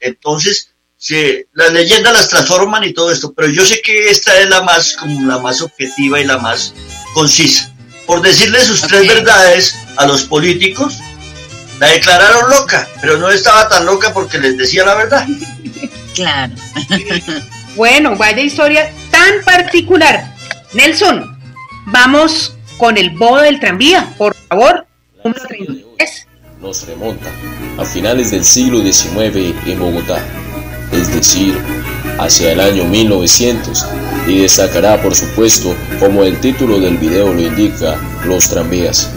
[SPEAKER 5] Entonces, se, las leyendas las transforman y todo esto, pero yo sé que esta es la más, como la más objetiva y la más concisa. Por decirle sus tres verdades a los políticos, la declararon loca, pero no estaba tan loca porque les decía la verdad.
[SPEAKER 1] Claro.
[SPEAKER 4] Bueno, vaya historia particular. Nelson, vamos con el bodo del tranvía, por favor. Número 33.
[SPEAKER 17] nos remonta a finales del siglo XIX en Bogotá, es decir, hacia el año 1900, y destacará por supuesto, como el título del video lo indica, los tranvías.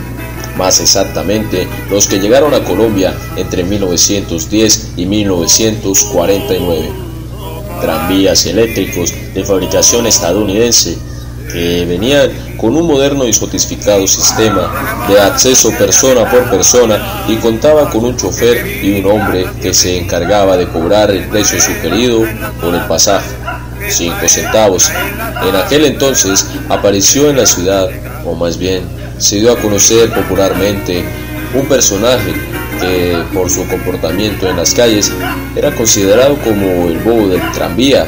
[SPEAKER 17] Más exactamente, los que llegaron a Colombia entre 1910 y 1949. Tranvías eléctricos de fabricación estadounidense que venían con un moderno y sofistificado sistema de acceso persona por persona y contaba con un chofer y un hombre que se encargaba de cobrar el precio sugerido por el pasaje, 5 centavos. En aquel entonces apareció en la ciudad, o más bien se dio a conocer popularmente, un personaje que por su comportamiento en las calles era considerado como el bobo del tranvía.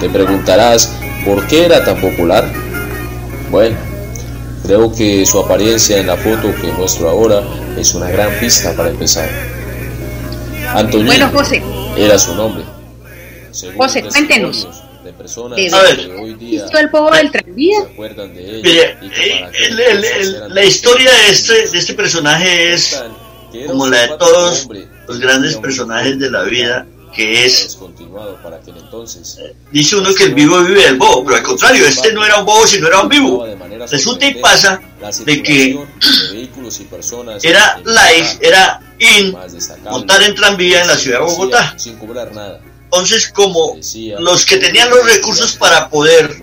[SPEAKER 17] Te preguntarás por qué era tan popular. Bueno, creo que su apariencia en la foto que muestro ahora es una gran pista para empezar. Antonio
[SPEAKER 4] Bueno, José,
[SPEAKER 17] era su nombre. Según
[SPEAKER 4] José, cuéntenos.
[SPEAKER 17] de personas
[SPEAKER 4] ¿De
[SPEAKER 5] A
[SPEAKER 4] dónde
[SPEAKER 5] ver.
[SPEAKER 17] que hoy día
[SPEAKER 4] ¿Visto el bodo del tranvía?
[SPEAKER 17] se acuerdan de ella
[SPEAKER 5] Mire,
[SPEAKER 17] y que
[SPEAKER 5] eh,
[SPEAKER 17] para aquel
[SPEAKER 5] el- el-
[SPEAKER 17] entonces
[SPEAKER 5] el-
[SPEAKER 17] eran
[SPEAKER 5] la historia de este, de este personaje es como la de todos los grandes personajes de la vida, que es
[SPEAKER 17] entonces.
[SPEAKER 5] dice uno que el vivo vive del bobo, pero al contrario, este no era un bobo, sino era un vivo. Resulta y pasa de que era la era in montar en tranvía en la ciudad de Bogotá.
[SPEAKER 17] Sin cobrar nada.
[SPEAKER 5] Entonces, como los que tenían los recursos para poder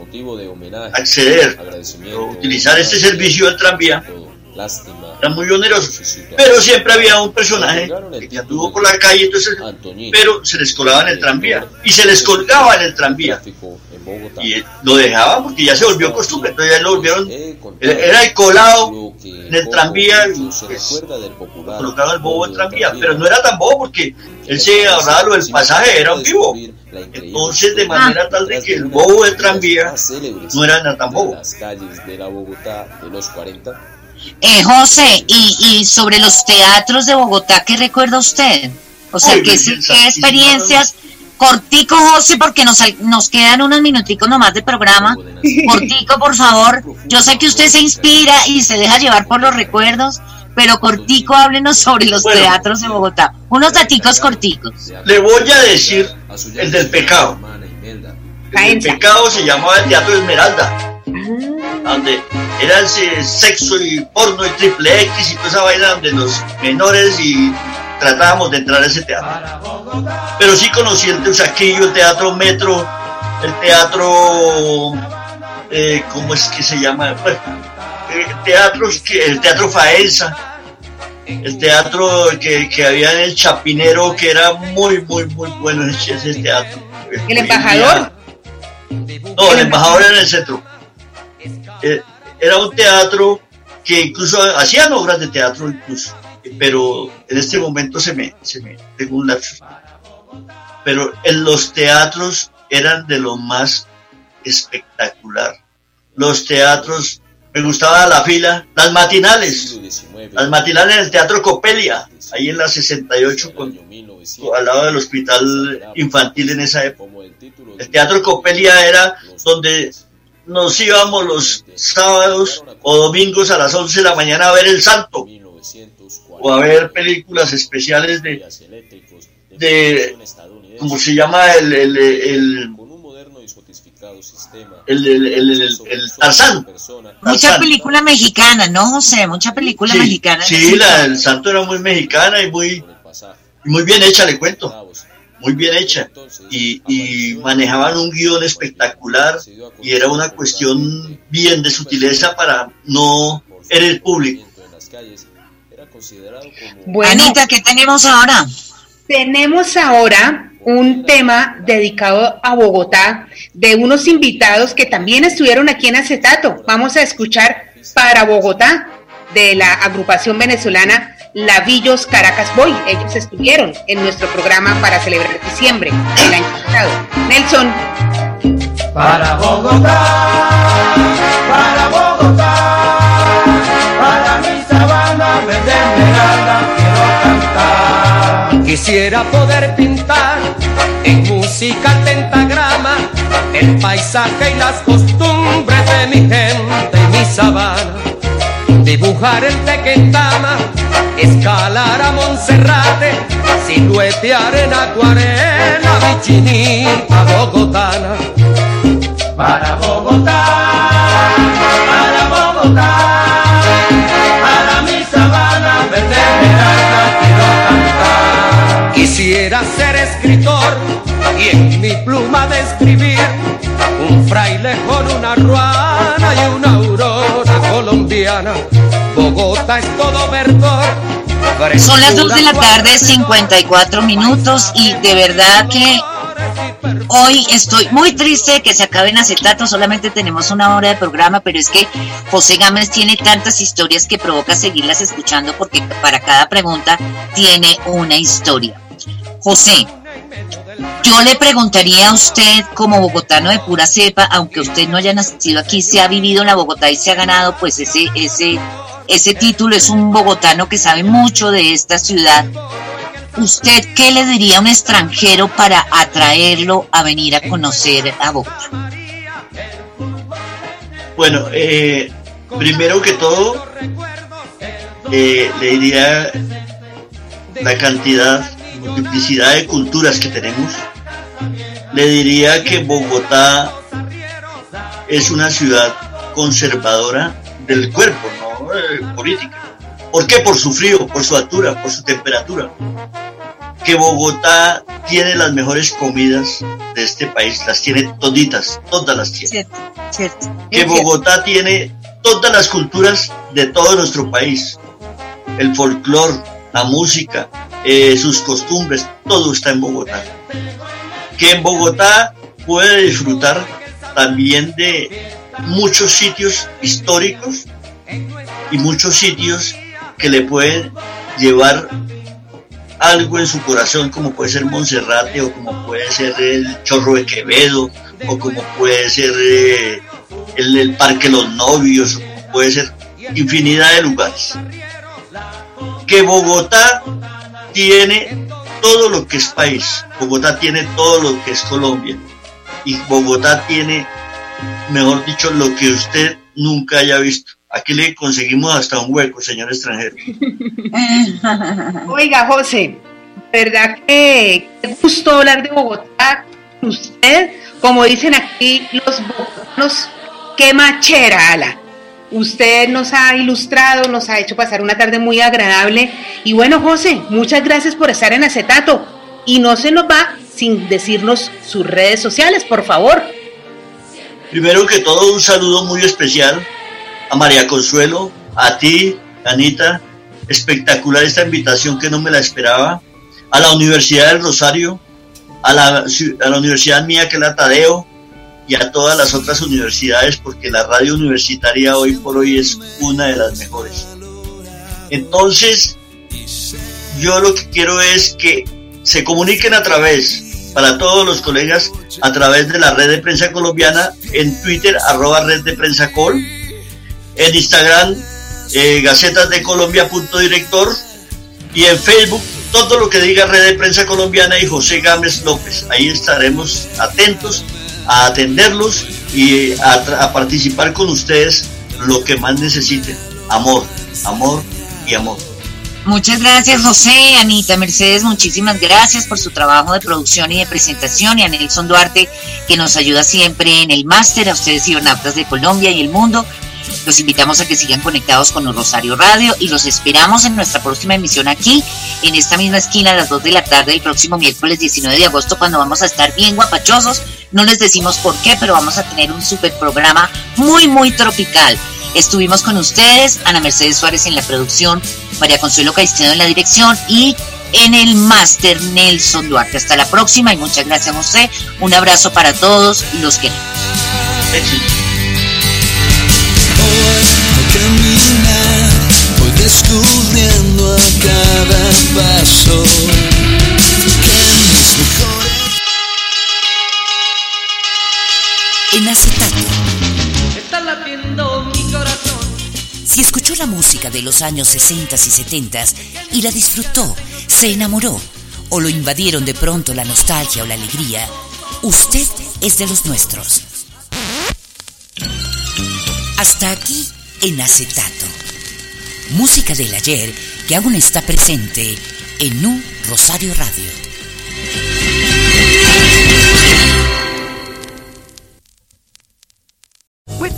[SPEAKER 5] acceder o utilizar este servicio del tranvía, era muy oneroso. Pero siempre había un personaje que anduvo por la calle, entonces, pero se les colaba en el tranvía. Y se les colgaba en el tranvía. Y lo dejaba porque ya se volvió costumbre. Entonces ya lo volvieron. Era el colado en el tranvía. Pues, colocaba el bobo en el tranvía. Pero no era tan bobo porque él se ahorraba lo del pasaje, era un vivo. Entonces, de manera tal de que el bobo del tranvía no era tan bobo.
[SPEAKER 17] Las calles de la Bogotá de los 40
[SPEAKER 1] eh, José, y, y, sobre los teatros de Bogotá, ¿qué recuerda usted? O sea, ¿qué, qué experiencias? Cortico, José, porque nos, nos quedan unos minuticos nomás de programa. Cortico, por favor. Yo sé que usted se inspira y se deja llevar por los recuerdos, pero cortico, háblenos sobre los teatros de Bogotá. Unos daticos corticos.
[SPEAKER 5] Le voy a decir el del pecado. El pecado se llamaba el Teatro Esmeralda. Donde era ese sexo y porno y triple X y toda esa vaina donde los menores y tratábamos de entrar a ese teatro. Pero sí conocí el Teusaquillo, el Teatro Metro, el Teatro, eh, ¿cómo es que se llama? Bueno, eh, teatros que, el Teatro Faenza, el teatro que, que, había en el Chapinero, que era muy, muy, muy bueno ese, teatro.
[SPEAKER 4] ¿El embajador?
[SPEAKER 5] No, el embajador era en el centro. Eh, era un teatro que incluso hacían obras de teatro incluso, pero en este momento se me, se me tengo un lapso. Pero en los teatros eran de lo más espectacular. Los teatros, me gustaba la fila, las matinales, las matinales en el Teatro Copelia, ahí en la 68, con, al lado del hospital infantil en esa época. El Teatro Copelia era donde nos íbamos los sábados o domingos a las 11 de la mañana a ver El Santo o a ver películas especiales de, de ¿cómo se llama? El, el, el, el, el, Tarzán.
[SPEAKER 1] Mucha película mexicana, ¿no, José? Mucha película mexicana.
[SPEAKER 5] Sí, la El Santo era muy mexicana y muy, muy bien hecha, le cuento muy bien hecha y, y, manejaban un guion espectacular y era una cuestión bien de sutileza para no el público.
[SPEAKER 1] Bueno, Anita, ¿qué tenemos ahora?
[SPEAKER 4] Tenemos ahora un tema dedicado a Bogotá de unos invitados que también estuvieron aquí en Acetato. Vamos a escuchar para Bogotá de la agrupación venezolana Lavillos Caracas Boy. Ellos estuvieron en nuestro programa para celebrar diciembre el año pasado. Nelson.
[SPEAKER 3] Para Bogotá, para Bogotá, para mi sabana verde esmeralda quiero cantar.
[SPEAKER 2] Quisiera poder pintar en música pentagrama el paisaje y las costumbres de mi gente y mi sabana. Dibujar el Tequendama escalar a Monserrate, siluetear en acuarela a bogotana.
[SPEAKER 3] Para Bogotá, para Bogotá, para mi sabana verde quiero cantar.
[SPEAKER 2] Quisiera ser escritor y en mi pluma describir un fraile con una ruana y una aurora colombiana Bogotá es todo verdor.
[SPEAKER 1] Son las 2 de la tarde, 54 minutos y de verdad que hoy estoy muy triste que se acaben acetatos, solamente tenemos una hora de programa, pero es que José Gámez tiene tantas historias que provoca seguirlas escuchando porque para cada pregunta tiene una historia. José, yo le preguntaría a usted, como bogotano de pura cepa, aunque usted no haya nacido aquí, se ha vivido en la Bogotá y se ha ganado pues ese, ese ese título es un bogotano que sabe mucho de esta ciudad. ¿Usted qué le diría a un extranjero para atraerlo a venir a conocer a Bogotá?
[SPEAKER 5] Bueno, eh, primero que todo, eh, le diría la cantidad multiplicidad de culturas que tenemos, le diría que Bogotá es una ciudad conservadora del cuerpo, no eh, política. ¿Por qué? Por su frío, por su altura, por su temperatura. Que Bogotá tiene las mejores comidas de este país, las tiene toditas, todas las tiene. Que Bogotá tiene todas las culturas de todo nuestro país. El folclore, la música, eh, sus costumbres, todo está en Bogotá. Que en Bogotá puede disfrutar también de muchos sitios históricos y muchos sitios que le pueden llevar algo en su corazón, como puede ser Monserrate, o como puede ser el Chorro de Quevedo, o como puede ser eh, el, el, Parque Los Novios, o como puede ser infinidad de lugares. Que Bogotá tiene todo lo que es país, Bogotá tiene todo lo que es Colombia, y Bogotá tiene, mejor dicho, lo que usted nunca haya visto. Aquí le conseguimos hasta un hueco, señor extranjero.
[SPEAKER 4] Oiga, José, ¿verdad que gusto hablar de Bogotá? Usted, como dicen aquí los bogotanos, qué machera, ala. Usted nos ha ilustrado, nos ha hecho pasar una tarde muy agradable. Y bueno, José, muchas gracias por estar en Acetato. Y no se nos va sin decirnos sus redes sociales, por favor.
[SPEAKER 5] Primero que todo, un saludo muy especial a María Consuelo, a ti, Anita, espectacular esta invitación que no me la esperaba, a la Universidad del Rosario, a la, universidad mía que es la Tadeo y a todas las otras universidades porque la radio universitaria hoy por hoy es una de las mejores. Entonces, yo lo que quiero es que se comuniquen a través, para todos los colegas, a través de la red de prensa colombiana, en Twitter, arroba red de prensa col, en Instagram, eh, Gacetas de Colombia punto director y en Facebook todo lo que diga Red de Prensa Colombiana y José Gámez López. Ahí estaremos atentos a atenderlos y a, participar con ustedes lo que más necesiten. Amor, amor y amor.
[SPEAKER 1] Muchas gracias, José, Anita, Mercedes, muchísimas gracias por su trabajo de producción y de presentación y a Nelson Duarte, que nos ayuda siempre en el máster, a ustedes cibernautas de Colombia y el mundo. Los invitamos a que sigan conectados con Rosario Radio y los esperamos en nuestra próxima emisión aquí, en esta misma esquina a las 2 de la tarde el próximo miércoles 19 de agosto, cuando vamos a estar bien guapachosos. No les decimos por qué, pero vamos a tener un super programa muy, muy tropical. Estuvimos con ustedes, Ana Mercedes Suárez en la producción, María Consuelo Caicedo en la dirección y en el máster Nelson Duarte. Hasta la próxima y muchas gracias, José. Un abrazo para todos y los
[SPEAKER 8] voy descubriendo a cada paso
[SPEAKER 1] En acetato.
[SPEAKER 2] Está latiendo mi corazón.
[SPEAKER 1] Si escuchó la música de los años 60 y 70 y la disfrutó, se enamoró o lo invadieron de pronto la nostalgia o la alegría, usted es de los nuestros. Hasta aquí en acetato. Música del ayer que aún está presente en un Rosario Radio.